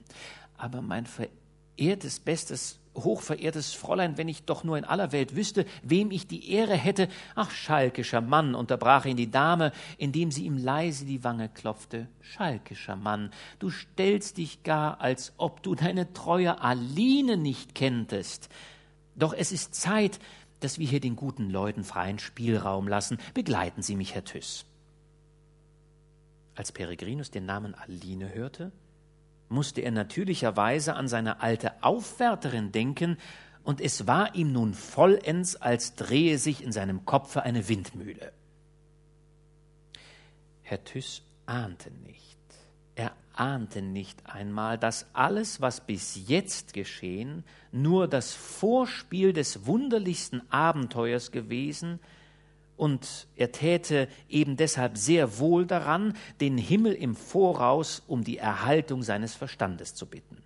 Aber mein verehrtes, bestes, hochverehrtes Fräulein, wenn ich doch nur in aller Welt wüsste, wem ich die Ehre hätte. Ach, schalkischer Mann, unterbrach ihn die Dame, indem sie ihm leise die Wange klopfte. Schalkischer Mann, du stellst dich gar, als ob du deine treue Aline nicht kenntest. Doch es ist Zeit, dass wir hier den guten Leuten freien Spielraum lassen. Begleiten Sie mich, Herr Thyss. Als Peregrinus den Namen Aline hörte, musste er natürlicherweise an seine alte Aufwärterin denken, und es war ihm nun vollends, als drehe sich in seinem Kopfe eine Windmühle. Herr Thyss ahnte nicht, er ahnte nicht einmal, dass alles, was bis jetzt geschehen, nur das Vorspiel des wunderlichsten Abenteuers gewesen, und er täte eben deshalb sehr wohl daran, den Himmel im Voraus um die Erhaltung seines Verstandes zu bitten.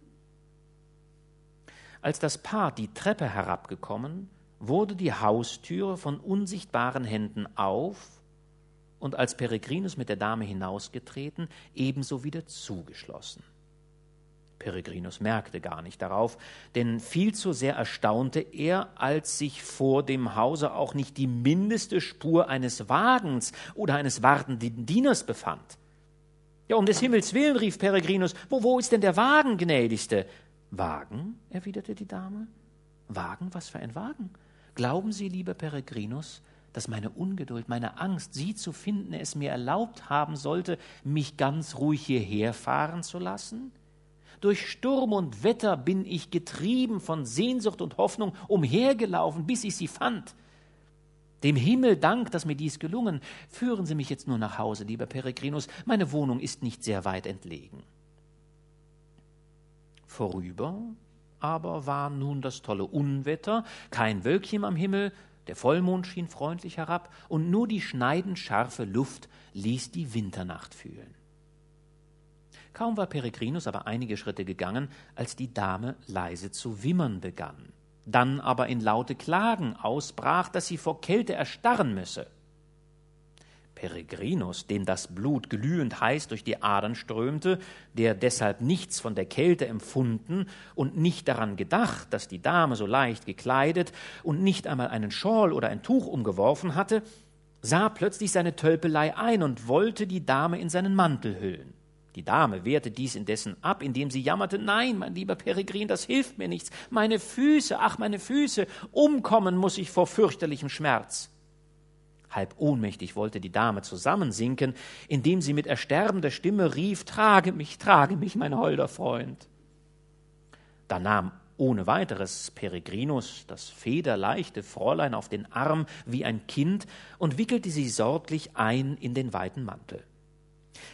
Als das Paar die Treppe herabgekommen, wurde die Haustüre von unsichtbaren Händen auf und als Peregrinus mit der Dame hinausgetreten, ebenso wieder zugeschlossen. Peregrinus merkte gar nicht darauf, denn viel zu sehr erstaunte er, als sich vor dem Hause auch nicht die mindeste Spur eines Wagens oder eines wartenden Dieners befand. Ja, um des Himmels willen, rief Peregrinus, wo, wo ist denn der Wagen, gnädigste? Wagen? erwiderte die Dame. Wagen? Was für ein Wagen? Glauben Sie, lieber Peregrinus, dass meine Ungeduld, meine Angst, sie zu finden, es mir erlaubt haben sollte, mich ganz ruhig hierher fahren zu lassen? Durch Sturm und Wetter bin ich getrieben von Sehnsucht und Hoffnung umhergelaufen, bis ich sie fand. Dem Himmel Dank, dass mir dies gelungen. Führen Sie mich jetzt nur nach Hause, lieber Peregrinus. Meine Wohnung ist nicht sehr weit entlegen. Vorüber aber war nun das tolle Unwetter, kein Wölkchen am Himmel, der Vollmond schien freundlich herab, und nur die schneidend scharfe Luft ließ die Winternacht fühlen. Kaum war Peregrinus aber einige Schritte gegangen, als die Dame leise zu wimmern begann, dann aber in laute Klagen ausbrach, dass sie vor Kälte erstarren müsse. Peregrinus, dem das Blut glühend heiß durch die Adern strömte, der deshalb nichts von der Kälte empfunden und nicht daran gedacht, dass die Dame so leicht gekleidet und nicht einmal einen Schorl oder ein Tuch umgeworfen hatte, sah plötzlich seine Tölpelei ein und wollte die Dame in seinen Mantel hüllen. Die Dame wehrte dies indessen ab, indem sie jammerte, nein, mein lieber Peregrin, das hilft mir nichts. Meine Füße, ach meine Füße, umkommen muss ich vor fürchterlichem Schmerz. Halb ohnmächtig wollte die Dame zusammensinken, indem sie mit ersterbender Stimme rief Trage mich, trage mich, mein holder Freund. Da nahm ohne weiteres Peregrinus das federleichte Fräulein auf den Arm wie ein Kind und wickelte sie sorglich ein in den weiten Mantel.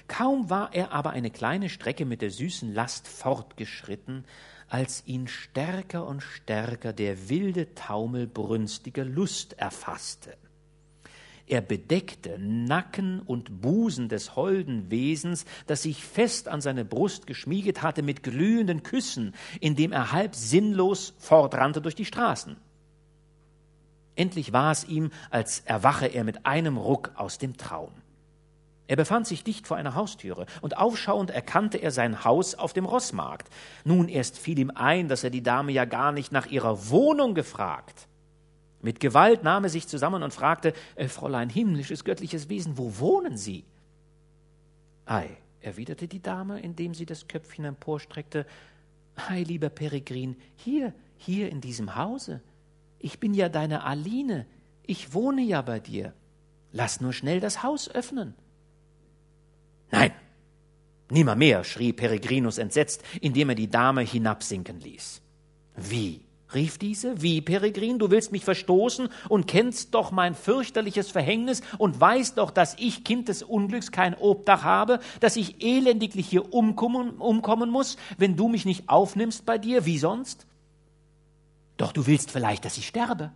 Kaum war er aber eine kleine Strecke mit der süßen Last fortgeschritten, als ihn stärker und stärker der wilde Taumel brünstiger Lust erfasste. Er bedeckte Nacken und Busen des holden Wesens, das sich fest an seine Brust geschmieget hatte, mit glühenden Küssen, indem er halb sinnlos fortrannte durch die Straßen. Endlich war es ihm, als erwache er mit einem Ruck aus dem Traum. Er befand sich dicht vor einer Haustüre, und aufschauend erkannte er sein Haus auf dem Rossmarkt. Nun erst fiel ihm ein, dass er die Dame ja gar nicht nach ihrer Wohnung gefragt. Mit Gewalt nahm er sich zusammen und fragte, äh, Fräulein, himmlisches, göttliches Wesen, wo wohnen Sie? Ei, erwiderte die Dame, indem sie das Köpfchen emporstreckte, Ei, lieber Peregrin, hier, hier in diesem Hause. Ich bin ja deine Aline, ich wohne ja bei dir. Lass nur schnell das Haus öffnen. Nein, nimmermehr, schrie Peregrinus entsetzt, indem er die Dame hinabsinken ließ. Wie? Rief diese, wie, Peregrin, du willst mich verstoßen und kennst doch mein fürchterliches Verhängnis und weißt doch, dass ich, Kind des Unglücks, kein Obdach habe, dass ich elendiglich hier umkommen, umkommen muss, wenn du mich nicht aufnimmst bei dir, wie sonst? Doch du willst vielleicht, dass ich sterbe.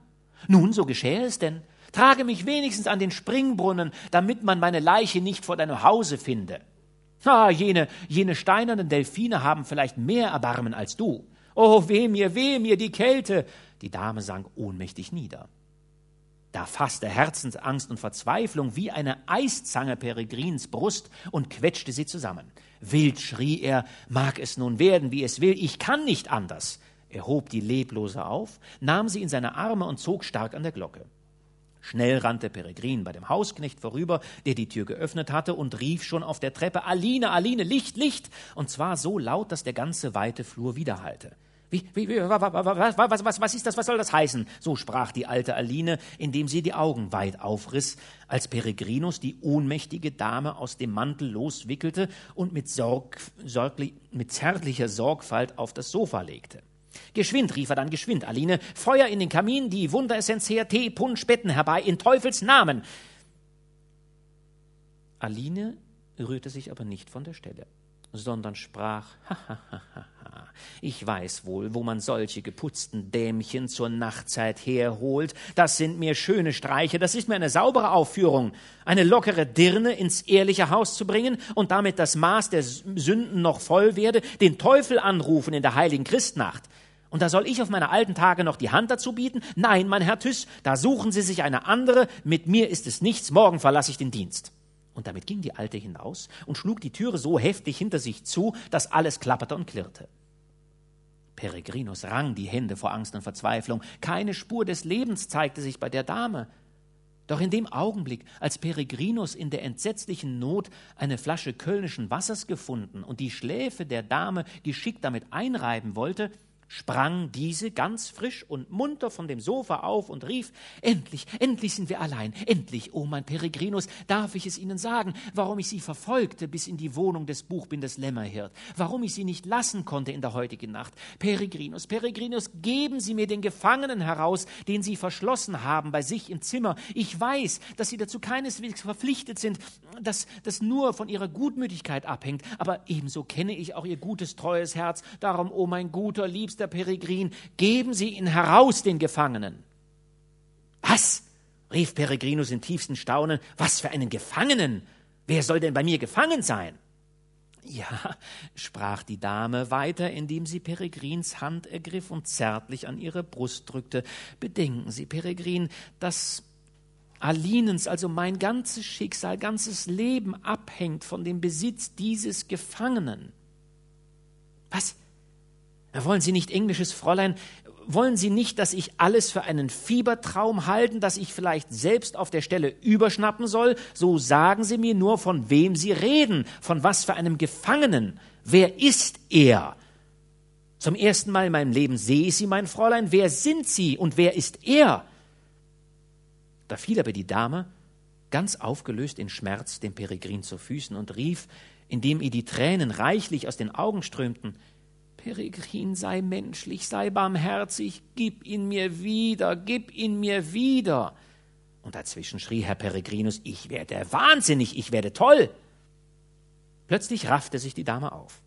Nun, so geschähe es denn. Trage mich wenigstens an den Springbrunnen, damit man meine Leiche nicht vor deinem Hause finde. Ah, jene, jene steinernen Delfine haben vielleicht mehr Erbarmen als du. Oh, weh mir, weh mir, die Kälte. Die Dame sank ohnmächtig nieder. Da fasste Herzensangst und Verzweiflung wie eine Eiszange Peregrins Brust und quetschte sie zusammen. Wild schrie er, mag es nun werden, wie es will, ich kann nicht anders. Er hob die Leblose auf, nahm sie in seine Arme und zog stark an der Glocke. Schnell rannte Peregrin bei dem Hausknecht vorüber, der die Tür geöffnet hatte, und rief schon auf der Treppe Aline, Aline, Licht, Licht, und zwar so laut, dass der ganze weite Flur widerhallte. Wie, wie, wie, was, was, was, was ist das, was soll das heißen? So sprach die alte Aline, indem sie die Augen weit aufriss, als Peregrinus die ohnmächtige Dame aus dem Mantel loswickelte und mit, Sorg, sorgli, mit zärtlicher Sorgfalt auf das Sofa legte. Geschwind, rief er dann, geschwind, Aline, Feuer in den Kamin, die Wunderessenz her, Tee, Punsch, Betten herbei, in Teufels Namen. Aline rührte sich aber nicht von der Stelle, sondern sprach, ich weiß wohl, wo man solche geputzten Dämchen zur Nachtzeit herholt. Das sind mir schöne Streiche, das ist mir eine saubere Aufführung. Eine lockere Dirne ins ehrliche Haus zu bringen und damit das Maß der Sünden noch voll werde, den Teufel anrufen in der heiligen Christnacht. Und da soll ich auf meine alten Tage noch die Hand dazu bieten? Nein, mein Herr Tüss, da suchen Sie sich eine andere, mit mir ist es nichts, morgen verlasse ich den Dienst. Und damit ging die Alte hinaus und schlug die Türe so heftig hinter sich zu, dass alles klapperte und klirrte. Peregrinus rang die Hände vor Angst und Verzweiflung. Keine Spur des Lebens zeigte sich bei der Dame. Doch in dem Augenblick, als Peregrinus in der entsetzlichen Not eine Flasche kölnischen Wassers gefunden und die Schläfe der Dame geschickt damit einreiben wollte, sprang diese ganz frisch und munter von dem Sofa auf und rief Endlich, endlich sind wir allein, endlich, o oh mein Peregrinus, darf ich es Ihnen sagen, warum ich Sie verfolgte bis in die Wohnung des Buchbinders Lämmerhirt, warum ich Sie nicht lassen konnte in der heutigen Nacht. Peregrinus, Peregrinus, geben Sie mir den Gefangenen heraus, den Sie verschlossen haben bei sich im Zimmer. Ich weiß, dass Sie dazu keineswegs verpflichtet sind, dass das nur von Ihrer Gutmütigkeit abhängt, aber ebenso kenne ich auch Ihr gutes, treues Herz. Darum, o oh mein guter, liebster der Peregrin, geben Sie ihn heraus, den Gefangenen. Was? rief Peregrinus in tiefsten Staunen. Was für einen Gefangenen? Wer soll denn bei mir gefangen sein? Ja, sprach die Dame weiter, indem sie Peregrins Hand ergriff und zärtlich an ihre Brust drückte. Bedenken Sie, Peregrin, dass Alinens, also mein ganzes Schicksal, ganzes Leben abhängt von dem Besitz dieses Gefangenen. Was? Wollen Sie nicht, englisches Fräulein, wollen Sie nicht, dass ich alles für einen Fiebertraum halten, dass ich vielleicht selbst auf der Stelle überschnappen soll? So sagen Sie mir nur, von wem Sie reden, von was für einem Gefangenen. Wer ist er? Zum ersten Mal in meinem Leben sehe ich Sie, mein Fräulein. Wer sind Sie und wer ist er? Da fiel aber die Dame, ganz aufgelöst in Schmerz, dem Peregrin zu Füßen und rief, indem ihr die Tränen reichlich aus den Augen strömten, Peregrin, sei menschlich, sei barmherzig, gib ihn mir wieder, gib ihn mir wieder. Und dazwischen schrie Herr Peregrinus, ich werde wahnsinnig, ich werde toll. Plötzlich raffte sich die Dame auf.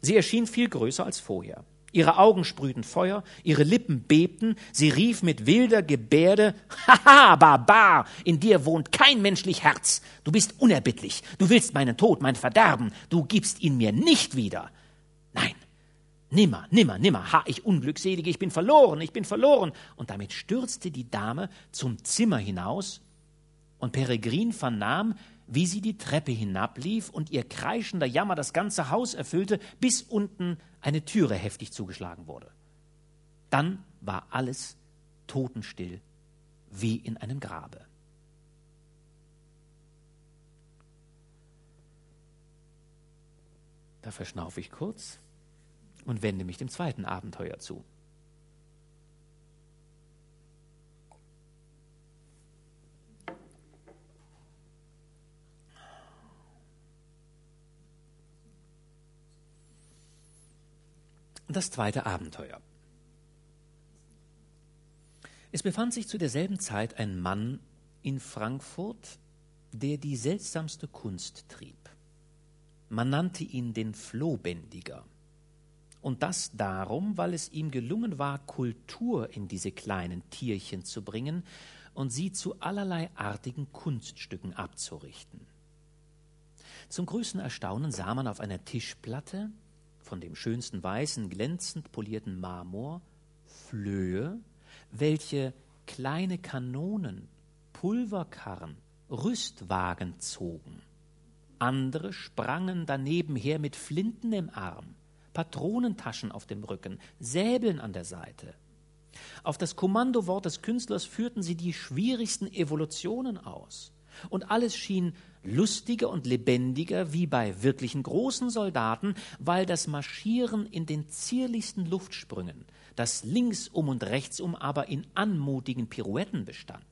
Sie erschien viel größer als vorher. Ihre Augen sprühten Feuer, ihre Lippen bebten, sie rief mit wilder Gebärde Haha, Barbar, in dir wohnt kein menschlich Herz. Du bist unerbittlich, du willst meinen Tod, mein Verderben, du gibst ihn mir nicht wieder. Nein, nimmer, nimmer, nimmer, ha, ich Unglückselige, ich bin verloren, ich bin verloren. Und damit stürzte die Dame zum Zimmer hinaus, und Peregrin vernahm, wie sie die Treppe hinablief und ihr kreischender Jammer das ganze Haus erfüllte, bis unten eine Türe heftig zugeschlagen wurde. Dann war alles totenstill, wie in einem Grabe. Da verschnaufe ich kurz und wende mich dem zweiten Abenteuer zu. Das zweite Abenteuer. Es befand sich zu derselben Zeit ein Mann in Frankfurt, der die seltsamste Kunst trieb. Man nannte ihn den Flohbändiger. Und das darum, weil es ihm gelungen war, Kultur in diese kleinen Tierchen zu bringen und sie zu allerlei artigen Kunststücken abzurichten. Zum größten Erstaunen sah man auf einer Tischplatte von dem schönsten weißen, glänzend polierten Marmor Flöhe, welche kleine Kanonen, Pulverkarren, Rüstwagen zogen. Andere sprangen daneben her mit Flinten im Arm, Patronentaschen auf dem Rücken, Säbeln an der Seite. Auf das Kommandowort des Künstlers führten sie die schwierigsten Evolutionen aus. Und alles schien lustiger und lebendiger wie bei wirklichen großen Soldaten, weil das Marschieren in den zierlichsten Luftsprüngen, das linksum und rechtsum aber in anmutigen Pirouetten bestand.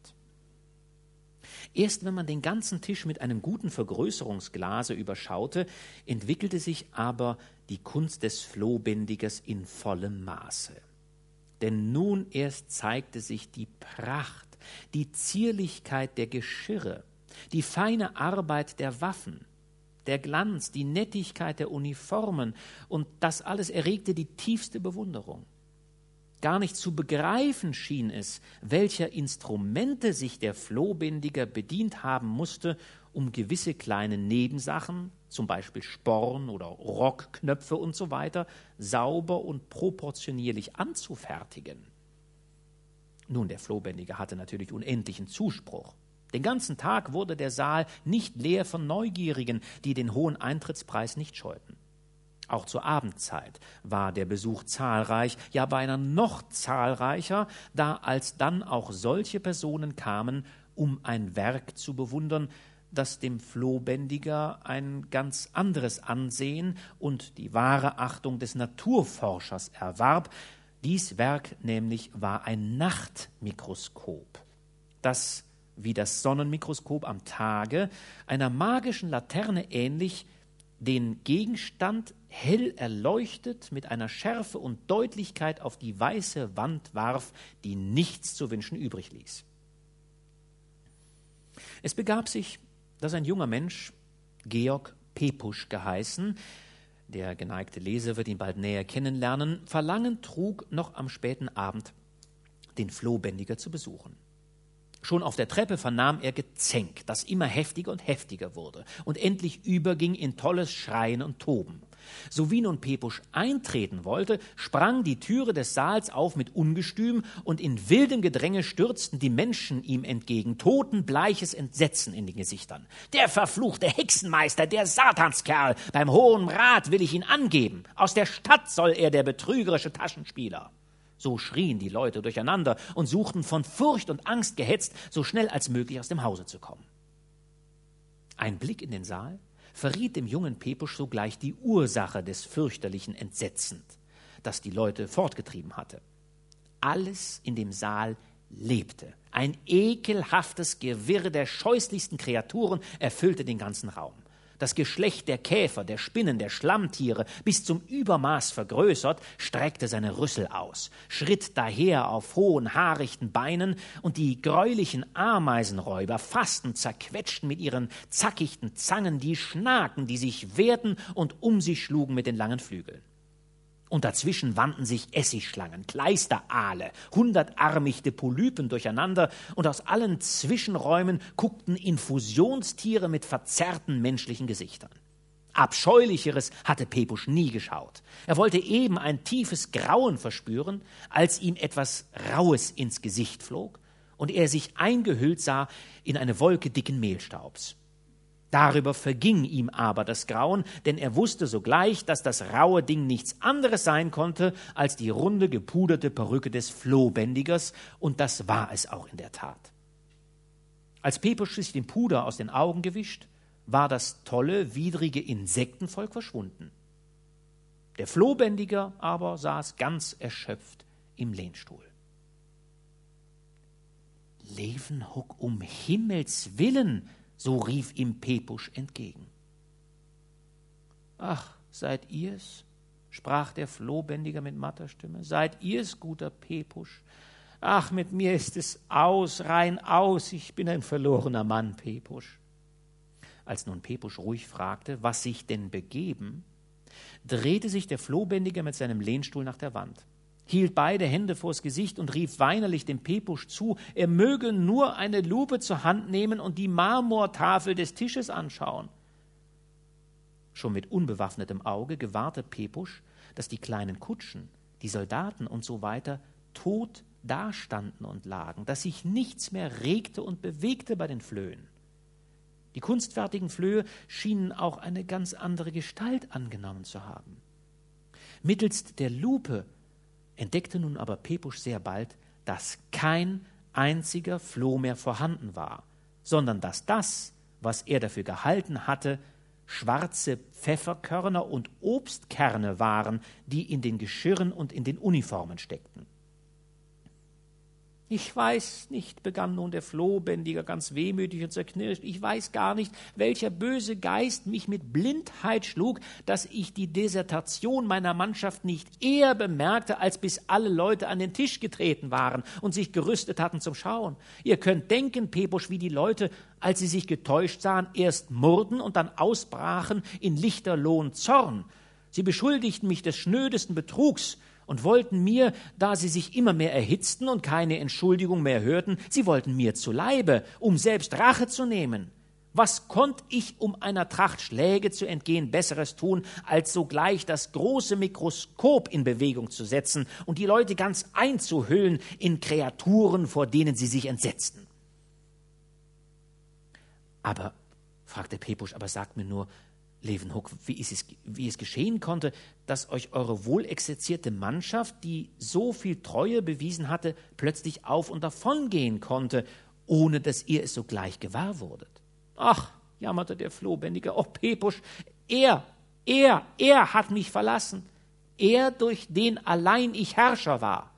Erst wenn man den ganzen Tisch mit einem guten Vergrößerungsglase überschaute, entwickelte sich aber die Kunst des Flohbändigers in vollem Maße. Denn nun erst zeigte sich die Pracht, die Zierlichkeit der Geschirre, die feine Arbeit der Waffen, der Glanz, die Nettigkeit der Uniformen und das alles erregte die tiefste Bewunderung. Gar nicht zu begreifen schien es, welcher Instrumente sich der Flohbändiger bedient haben musste, um gewisse kleine Nebensachen, zum Beispiel Sporn oder Rockknöpfe und so weiter, sauber und proportionierlich anzufertigen. Nun, der Flohbändiger hatte natürlich unendlichen Zuspruch. Den ganzen Tag wurde der Saal nicht leer von Neugierigen, die den hohen Eintrittspreis nicht scheuten. Auch zur Abendzeit war der Besuch zahlreich, ja beinahe noch zahlreicher, da alsdann auch solche Personen kamen, um ein Werk zu bewundern, das dem Flohbändiger ein ganz anderes Ansehen und die wahre Achtung des Naturforschers erwarb. Dies Werk nämlich war ein Nachtmikroskop, das wie das Sonnenmikroskop am Tage, einer magischen Laterne ähnlich, den Gegenstand hell erleuchtet mit einer Schärfe und Deutlichkeit auf die weiße Wand warf, die nichts zu wünschen übrig ließ. Es begab sich, dass ein junger Mensch, Georg Pepusch geheißen, der geneigte Leser wird ihn bald näher kennenlernen, Verlangen trug, noch am späten Abend den Flohbändiger zu besuchen. Schon auf der Treppe vernahm er Gezänk, das immer heftiger und heftiger wurde und endlich überging in tolles Schreien und Toben. So wie nun Pepusch eintreten wollte, sprang die Türe des Saals auf mit Ungestüm und in wildem Gedränge stürzten die Menschen ihm entgegen, totenbleiches Entsetzen in den Gesichtern. Der verfluchte Hexenmeister, der Satanskerl, beim Hohen Rat will ich ihn angeben. Aus der Stadt soll er der betrügerische Taschenspieler. So schrien die Leute durcheinander und suchten von Furcht und Angst gehetzt, so schnell als möglich aus dem Hause zu kommen. Ein Blick in den Saal verriet dem jungen Pepusch sogleich die Ursache des fürchterlichen Entsetzens, das die Leute fortgetrieben hatte. Alles in dem Saal lebte. Ein ekelhaftes Gewirr der scheußlichsten Kreaturen erfüllte den ganzen Raum. Das Geschlecht der Käfer, der Spinnen, der Schlammtiere bis zum Übermaß vergrößert, streckte seine Rüssel aus, schritt daher auf hohen, haarichten Beinen, und die greulichen Ameisenräuber fassten, zerquetschten mit ihren zackichten Zangen die Schnaken, die sich wehrten und um sich schlugen mit den langen Flügeln. Und dazwischen wandten sich Essigschlangen, Kleisteraale, hundertarmigte Polypen durcheinander, und aus allen Zwischenräumen guckten Infusionstiere mit verzerrten menschlichen Gesichtern. Abscheulicheres hatte Pepusch nie geschaut. Er wollte eben ein tiefes Grauen verspüren, als ihm etwas Raues ins Gesicht flog und er sich eingehüllt sah in eine Wolke dicken Mehlstaubs. Darüber verging ihm aber das Grauen, denn er wusste sogleich, dass das raue Ding nichts anderes sein konnte als die runde, gepuderte Perücke des Flohbändigers, und das war es auch in der Tat. Als Pepusch sich den Puder aus den Augen gewischt, war das tolle, widrige Insektenvolk verschwunden. Der Flohbändiger aber saß ganz erschöpft im Lehnstuhl. Levenhuck, um Himmels willen, so rief ihm Pepusch entgegen. Ach, seid ihr's? sprach der Flohbändiger mit matter Stimme. Seid ihr's, guter Pepusch? Ach, mit mir ist es aus, rein aus, ich bin ein verlorener Mann, Pepusch. Als nun Pepusch ruhig fragte, was sich denn begeben, drehte sich der Flohbändiger mit seinem Lehnstuhl nach der Wand hielt beide Hände vors Gesicht und rief weinerlich dem Pepusch zu, er möge nur eine Lupe zur Hand nehmen und die Marmortafel des Tisches anschauen. Schon mit unbewaffnetem Auge gewahrte Pepusch, dass die kleinen Kutschen, die Soldaten und so weiter tot dastanden und lagen, dass sich nichts mehr regte und bewegte bei den Flöhen. Die kunstfertigen Flöhe schienen auch eine ganz andere Gestalt angenommen zu haben. Mittelst der Lupe entdeckte nun aber Pepusch sehr bald, dass kein einziger Floh mehr vorhanden war, sondern dass das, was er dafür gehalten hatte, schwarze Pfefferkörner und Obstkerne waren, die in den Geschirren und in den Uniformen steckten. Ich weiß nicht, begann nun der Flohbändiger ganz wehmütig und zerknirscht, ich weiß gar nicht, welcher böse Geist mich mit Blindheit schlug, dass ich die Desertation meiner Mannschaft nicht eher bemerkte, als bis alle Leute an den Tisch getreten waren und sich gerüstet hatten zum Schauen. Ihr könnt denken, Pepusch, wie die Leute, als sie sich getäuscht sahen, erst murrten und dann ausbrachen in lichterlohen Zorn. Sie beschuldigten mich des schnödesten Betrugs, und wollten mir, da sie sich immer mehr erhitzten und keine Entschuldigung mehr hörten, sie wollten mir zu Leibe, um selbst Rache zu nehmen. Was konnt ich, um einer Tracht Schläge zu entgehen, Besseres tun, als sogleich das große Mikroskop in Bewegung zu setzen und die Leute ganz einzuhüllen in Kreaturen, vor denen sie sich entsetzten? Aber, fragte Pepusch, aber sagt mir nur, Levenhuck, wie es, wie es geschehen konnte, dass euch eure wohlexerzierte Mannschaft, die so viel Treue bewiesen hatte, plötzlich auf und davon gehen konnte, ohne dass ihr es sogleich gewahr wurdet. Ach, jammerte der Flohbändiger, oh Pepusch, er, er, er hat mich verlassen, er, durch den allein ich Herrscher war.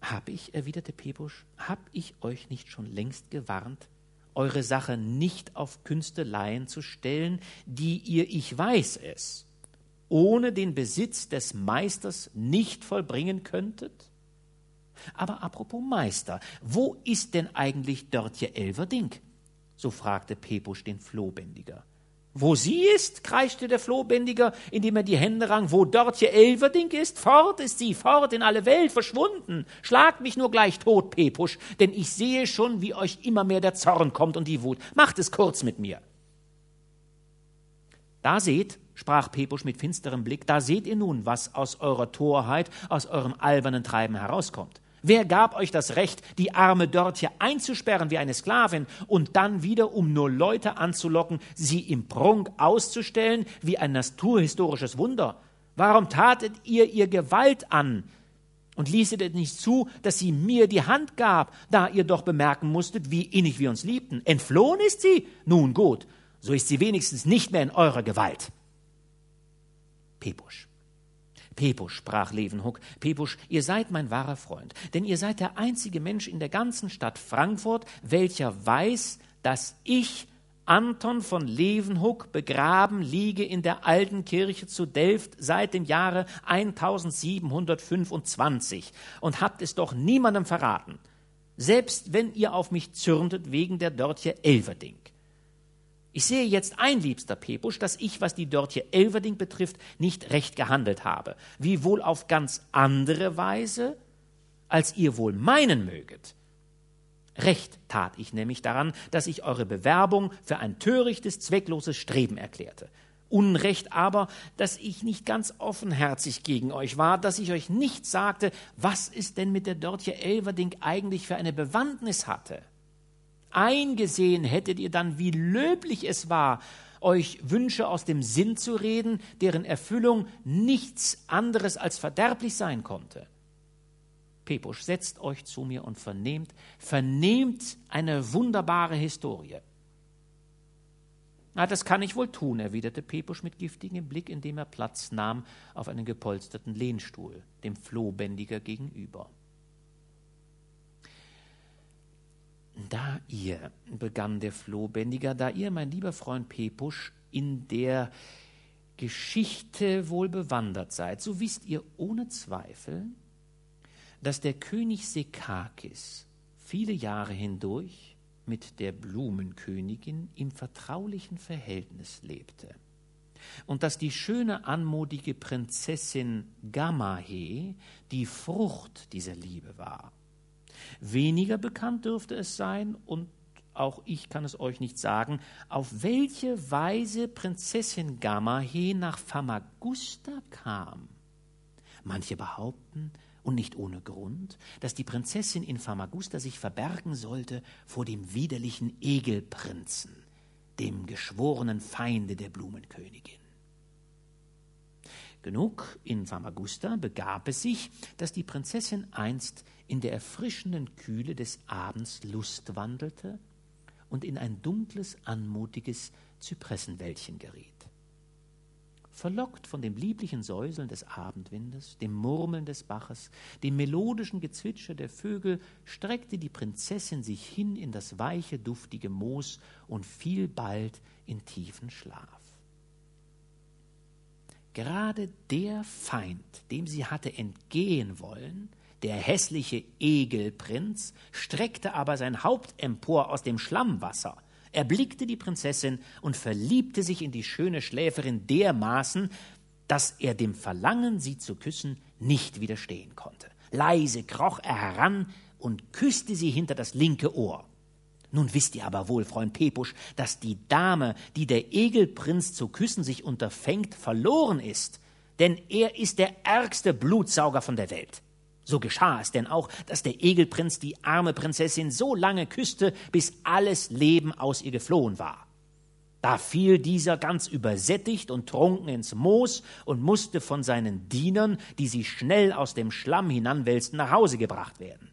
Hab ich, erwiderte Pepusch, hab ich euch nicht schon längst gewarnt, eure Sache nicht auf Künsteleien zu stellen, die ihr, ich weiß es, ohne den Besitz des Meisters nicht vollbringen könntet? Aber apropos Meister, wo ist denn eigentlich Dörtje Elverdink? So fragte Pepusch den Flohbändiger. Wo sie ist, kreischte der Flohbändiger, indem er die Hände rang, wo dort ihr Elverdink ist, fort ist sie, fort in alle Welt, verschwunden. Schlagt mich nur gleich tot, Pepusch, denn ich sehe schon, wie euch immer mehr der Zorn kommt und die Wut. Macht es kurz mit mir. Da seht, sprach Pepusch mit finsterem Blick, da seht ihr nun, was aus eurer Torheit, aus eurem albernen Treiben herauskommt. Wer gab euch das Recht, die arme Dörtje einzusperren wie eine Sklavin und dann wieder, um nur Leute anzulocken, sie im Prunk auszustellen wie ein naturhistorisches Wunder? Warum tatet ihr ihr Gewalt an und ließet es nicht zu, dass sie mir die Hand gab, da ihr doch bemerken musstet, wie innig wir uns liebten? Entflohen ist sie? Nun gut, so ist sie wenigstens nicht mehr in eurer Gewalt. Pepusch. Pepusch, sprach Levenhuck, Pepusch, ihr seid mein wahrer Freund, denn ihr seid der einzige Mensch in der ganzen Stadt Frankfurt, welcher weiß, dass ich, Anton von Leeuwenhoek, begraben liege in der alten Kirche zu Delft seit dem Jahre 1725 und habt es doch niemandem verraten, selbst wenn ihr auf mich zürntet wegen der Dörtje Elverdink. Ich sehe jetzt ein, liebster Pepusch, dass ich, was die Dörtje Elverding betrifft, nicht recht gehandelt habe, wie wohl auf ganz andere Weise, als ihr wohl meinen möget. Recht tat ich nämlich daran, dass ich eure Bewerbung für ein törichtes, zweckloses Streben erklärte. Unrecht aber, dass ich nicht ganz offenherzig gegen euch war, dass ich euch nicht sagte, was es denn mit der Dörtje Elverding eigentlich für eine Bewandtnis hatte. Eingesehen hättet ihr dann, wie löblich es war, euch Wünsche aus dem Sinn zu reden, deren Erfüllung nichts anderes als verderblich sein konnte. Pepusch, setzt euch zu mir und vernehmt, vernehmt eine wunderbare Historie. Na, das kann ich wohl tun, erwiderte Pepusch mit giftigem Blick, indem er Platz nahm auf einen gepolsterten Lehnstuhl, dem Flohbändiger gegenüber. Da ihr, begann der Flohbändiger, da ihr, mein lieber Freund Pepusch, in der Geschichte wohl bewandert seid, so wisst ihr ohne Zweifel, dass der König Sekakis viele Jahre hindurch mit der Blumenkönigin im vertraulichen Verhältnis lebte und dass die schöne, anmutige Prinzessin Gamahe die Frucht dieser Liebe war. Weniger bekannt dürfte es sein, und auch ich kann es euch nicht sagen, auf welche Weise Prinzessin Gamahe nach Famagusta kam. Manche behaupten, und nicht ohne Grund, dass die Prinzessin in Famagusta sich verbergen sollte vor dem widerlichen Egelprinzen, dem geschworenen Feinde der Blumenkönigin. Genug, in Famagusta begab es sich, dass die Prinzessin einst in der erfrischenden Kühle des Abends Lust wandelte und in ein dunkles, anmutiges Zypressenwäldchen geriet. Verlockt von dem lieblichen Säuseln des Abendwindes, dem Murmeln des Baches, dem melodischen Gezwitscher der Vögel, streckte die Prinzessin sich hin in das weiche, duftige Moos und fiel bald in tiefen Schlaf. Gerade der Feind, dem sie hatte entgehen wollen, der hässliche Egelprinz, streckte aber sein Haupt empor aus dem Schlammwasser, erblickte die Prinzessin und verliebte sich in die schöne Schläferin dermaßen, dass er dem Verlangen, sie zu küssen, nicht widerstehen konnte. Leise kroch er heran und küsste sie hinter das linke Ohr. Nun wisst ihr aber wohl, Freund Pepusch, dass die Dame, die der Egelprinz zu küssen sich unterfängt, verloren ist, denn er ist der ärgste Blutsauger von der Welt. So geschah es denn auch, dass der Egelprinz die arme Prinzessin so lange küsste, bis alles Leben aus ihr geflohen war. Da fiel dieser ganz übersättigt und trunken ins Moos und musste von seinen Dienern, die sie schnell aus dem Schlamm hinanwälzten, nach Hause gebracht werden.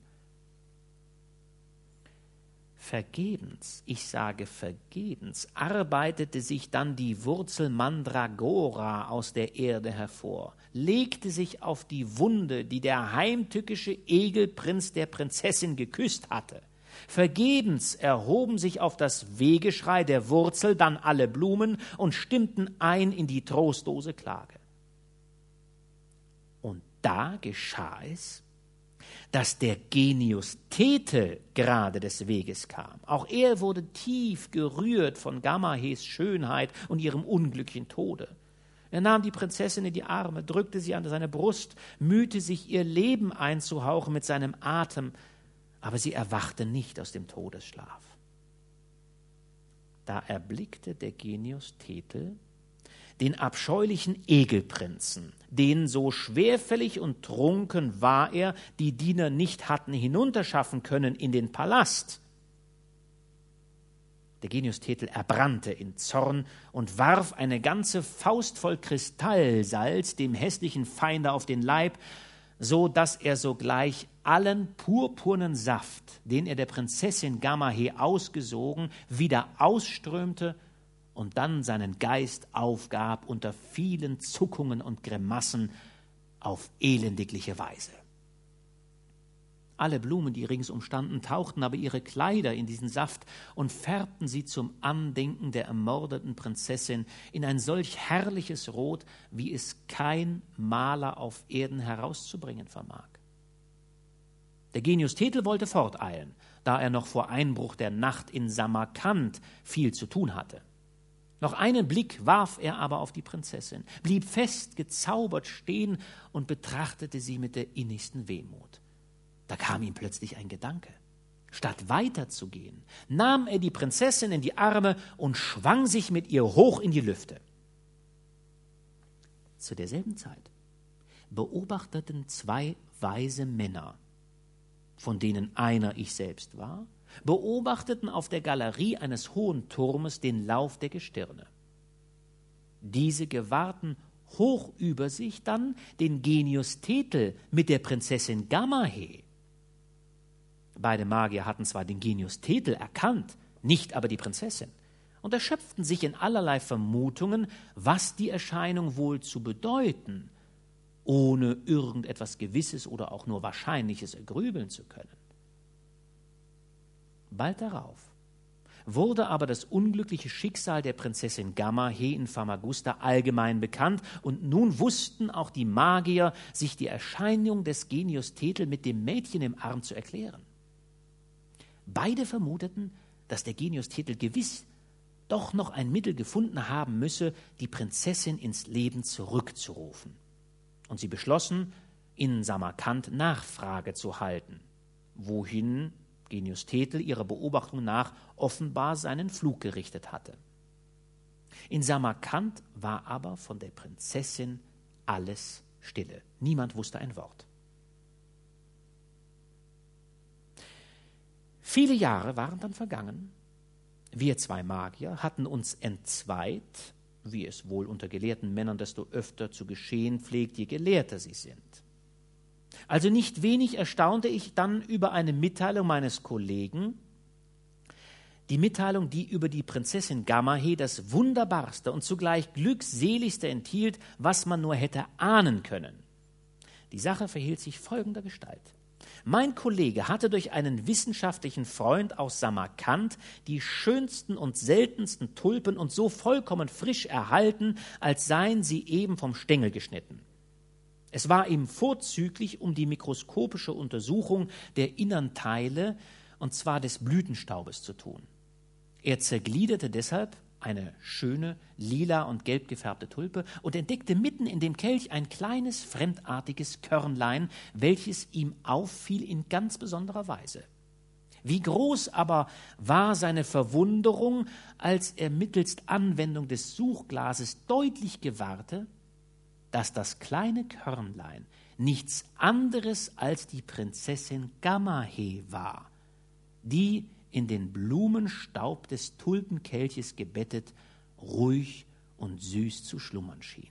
Vergebens, ich sage vergebens, arbeitete sich dann die Wurzel Mandragora aus der Erde hervor, legte sich auf die Wunde, die der heimtückische Egelprinz der Prinzessin geküsst hatte. Vergebens erhoben sich auf das Wegeschrei der Wurzel dann alle Blumen und stimmten ein in die trostlose Klage. Und da geschah es, dass der Genius Thetel gerade des Weges kam. Auch er wurde tief gerührt von Gamahes Schönheit und ihrem unglücklichen Tode. Er nahm die Prinzessin in die Arme, drückte sie an seine Brust, mühte sich ihr Leben einzuhauchen mit seinem Atem, aber sie erwachte nicht aus dem Todesschlaf. Da erblickte der Genius Thetel den abscheulichen Egelprinzen, den so schwerfällig und trunken war er, die Diener nicht hatten hinunterschaffen können in den Palast. Der Genius Thetel erbrannte in Zorn und warf eine ganze Faust voll Kristallsalz dem hässlichen Feinde auf den Leib, so dass er sogleich allen purpurnen Saft, den er der Prinzessin Gamahe ausgesogen, wieder ausströmte und dann seinen Geist aufgab unter vielen Zuckungen und Grimassen auf elendigliche Weise. Alle Blumen, die ringsum standen, tauchten aber ihre Kleider in diesen Saft und färbten sie zum Andenken der ermordeten Prinzessin in ein solch herrliches Rot, wie es kein Maler auf Erden herauszubringen vermag. Der Genius Thetel wollte forteilen, da er noch vor Einbruch der Nacht in Samarkand viel zu tun hatte. Noch einen Blick warf er aber auf die Prinzessin, blieb fest gezaubert stehen und betrachtete sie mit der innigsten Wehmut. Da kam ihm plötzlich ein Gedanke. Statt weiterzugehen, nahm er die Prinzessin in die Arme und schwang sich mit ihr hoch in die Lüfte. Zu derselben Zeit beobachteten zwei weise Männer, von denen einer ich selbst war, beobachteten auf der Galerie eines hohen Turmes den Lauf der Gestirne. Diese gewahrten hoch über sich dann den Genius Thetel mit der Prinzessin Gamahe Beide Magier hatten zwar den Genius Thetel erkannt, nicht aber die Prinzessin, und erschöpften sich in allerlei Vermutungen, was die Erscheinung wohl zu bedeuten, ohne irgendetwas Gewisses oder auch nur Wahrscheinliches ergrübeln zu können. Bald darauf wurde aber das unglückliche Schicksal der Prinzessin Gamahe in Famagusta allgemein bekannt, und nun wussten auch die Magier, sich die Erscheinung des Genius Thetel mit dem Mädchen im Arm zu erklären. Beide vermuteten, dass der Genius Titel gewiss doch noch ein Mittel gefunden haben müsse, die Prinzessin ins Leben zurückzurufen. Und sie beschlossen, in Samarkand Nachfrage zu halten, wohin Genius Thetel ihrer Beobachtung nach offenbar seinen Flug gerichtet hatte. In Samarkand war aber von der Prinzessin alles stille. Niemand wusste ein Wort. Viele Jahre waren dann vergangen. Wir zwei Magier hatten uns entzweit, wie es wohl unter gelehrten Männern desto öfter zu geschehen pflegt, je gelehrter sie sind. Also nicht wenig erstaunte ich dann über eine Mitteilung meines Kollegen, die Mitteilung, die über die Prinzessin Gamahe das wunderbarste und zugleich glückseligste enthielt, was man nur hätte ahnen können. Die Sache verhielt sich folgender Gestalt. Mein Kollege hatte durch einen wissenschaftlichen Freund aus Samarkand die schönsten und seltensten Tulpen und so vollkommen frisch erhalten, als seien sie eben vom Stängel geschnitten. Es war ihm vorzüglich um die mikroskopische Untersuchung der innern Teile, und zwar des Blütenstaubes, zu tun. Er zergliederte deshalb eine schöne, lila und gelb gefärbte Tulpe und entdeckte mitten in dem Kelch ein kleines, fremdartiges Körnlein, welches ihm auffiel in ganz besonderer Weise. Wie groß aber war seine Verwunderung, als er mittelst Anwendung des Suchglases deutlich gewahrte, dass das kleine Körnlein nichts anderes als die Prinzessin Gamahe war, die in den Blumenstaub des Tulpenkelches gebettet, ruhig und süß zu schlummern schien.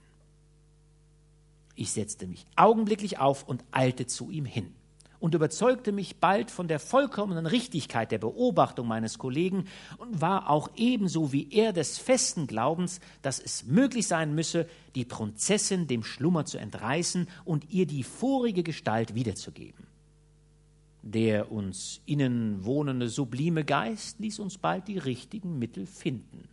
Ich setzte mich augenblicklich auf und eilte zu ihm hin und überzeugte mich bald von der vollkommenen Richtigkeit der Beobachtung meines Kollegen und war auch ebenso wie er des festen Glaubens, dass es möglich sein müsse, die Prinzessin dem Schlummer zu entreißen und ihr die vorige Gestalt wiederzugeben. Der uns innen wohnende sublime Geist ließ uns bald die richtigen Mittel finden.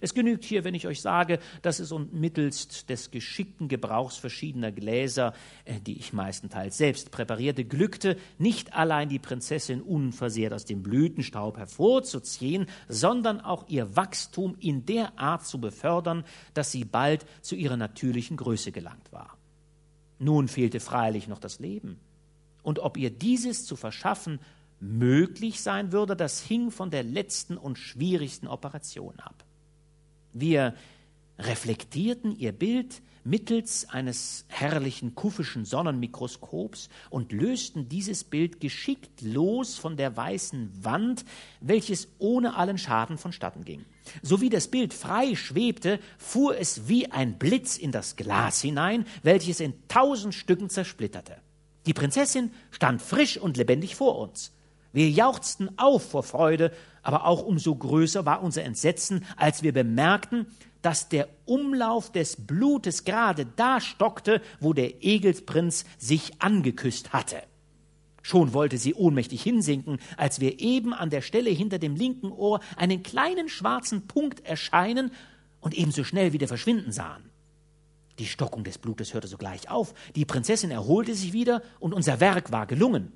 Es genügt hier, wenn ich euch sage, dass es uns mittelst des geschickten Gebrauchs verschiedener Gläser, äh, die ich meistenteils selbst präparierte, glückte, nicht allein die Prinzessin unversehrt aus dem Blütenstaub hervorzuziehen, sondern auch ihr Wachstum in der Art zu befördern, dass sie bald zu ihrer natürlichen Größe gelangt war. Nun fehlte freilich noch das Leben und ob ihr dieses zu verschaffen möglich sein würde, das hing von der letzten und schwierigsten Operation ab. Wir reflektierten ihr Bild mittels eines herrlichen kuffischen Sonnenmikroskops und lösten dieses Bild geschickt los von der weißen Wand, welches ohne allen Schaden vonstatten ging. So wie das Bild frei schwebte, fuhr es wie ein Blitz in das Glas hinein, welches in tausend Stücken zersplitterte. Die Prinzessin stand frisch und lebendig vor uns. Wir jauchzten auf vor Freude, aber auch umso größer war unser Entsetzen, als wir bemerkten, dass der Umlauf des Blutes gerade da stockte, wo der Egelsprinz sich angeküsst hatte. Schon wollte sie ohnmächtig hinsinken, als wir eben an der Stelle hinter dem linken Ohr einen kleinen schwarzen Punkt erscheinen und ebenso schnell wieder verschwinden sahen. Die Stockung des Blutes hörte sogleich auf, die Prinzessin erholte sich wieder und unser Werk war gelungen.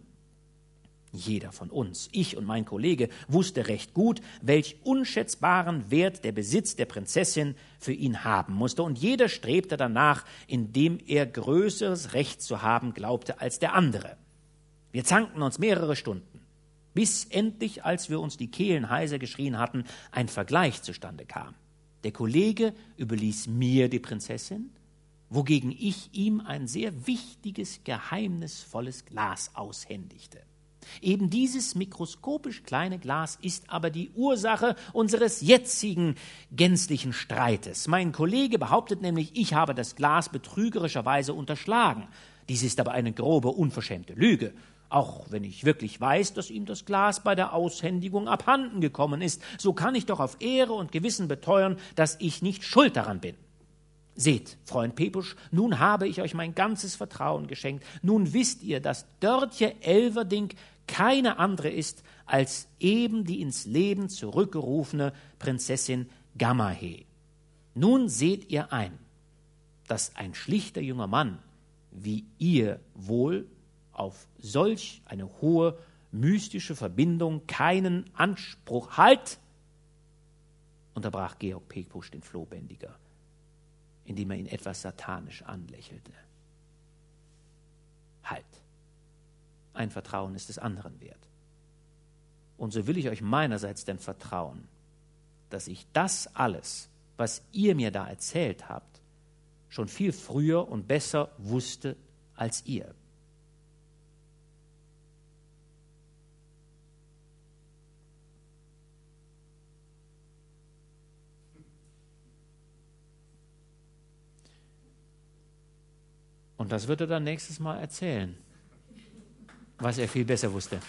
Jeder von uns, ich und mein Kollege, wusste recht gut, welch unschätzbaren Wert der Besitz der Prinzessin für ihn haben musste, und jeder strebte danach, indem er größeres Recht zu haben glaubte als der andere. Wir zankten uns mehrere Stunden, bis endlich, als wir uns die Kehlen heiser geschrien hatten, ein Vergleich zustande kam. Der Kollege überließ mir die Prinzessin, wogegen ich ihm ein sehr wichtiges, geheimnisvolles Glas aushändigte. Eben dieses mikroskopisch kleine Glas ist aber die Ursache unseres jetzigen gänzlichen Streites. Mein Kollege behauptet nämlich, ich habe das Glas betrügerischerweise unterschlagen. Dies ist aber eine grobe, unverschämte Lüge. Auch wenn ich wirklich weiß, dass ihm das Glas bei der Aushändigung abhanden gekommen ist, so kann ich doch auf Ehre und Gewissen beteuern, dass ich nicht schuld daran bin. Seht, Freund Pepusch, nun habe ich euch mein ganzes Vertrauen geschenkt. Nun wisst ihr, dass Dörtje Elverdink keine andere ist als eben die ins Leben zurückgerufene Prinzessin Gamahe. Nun seht ihr ein, dass ein schlichter junger Mann wie ihr wohl auf solch eine hohe mystische Verbindung keinen Anspruch halt, unterbrach Georg Pepusch den Flohbändiger indem er ihn etwas satanisch anlächelte. Halt. Ein Vertrauen ist des anderen wert. Und so will ich euch meinerseits denn vertrauen, dass ich das alles, was ihr mir da erzählt habt, schon viel früher und besser wusste als ihr. Und das wird er dann nächstes Mal erzählen, was er viel besser wusste.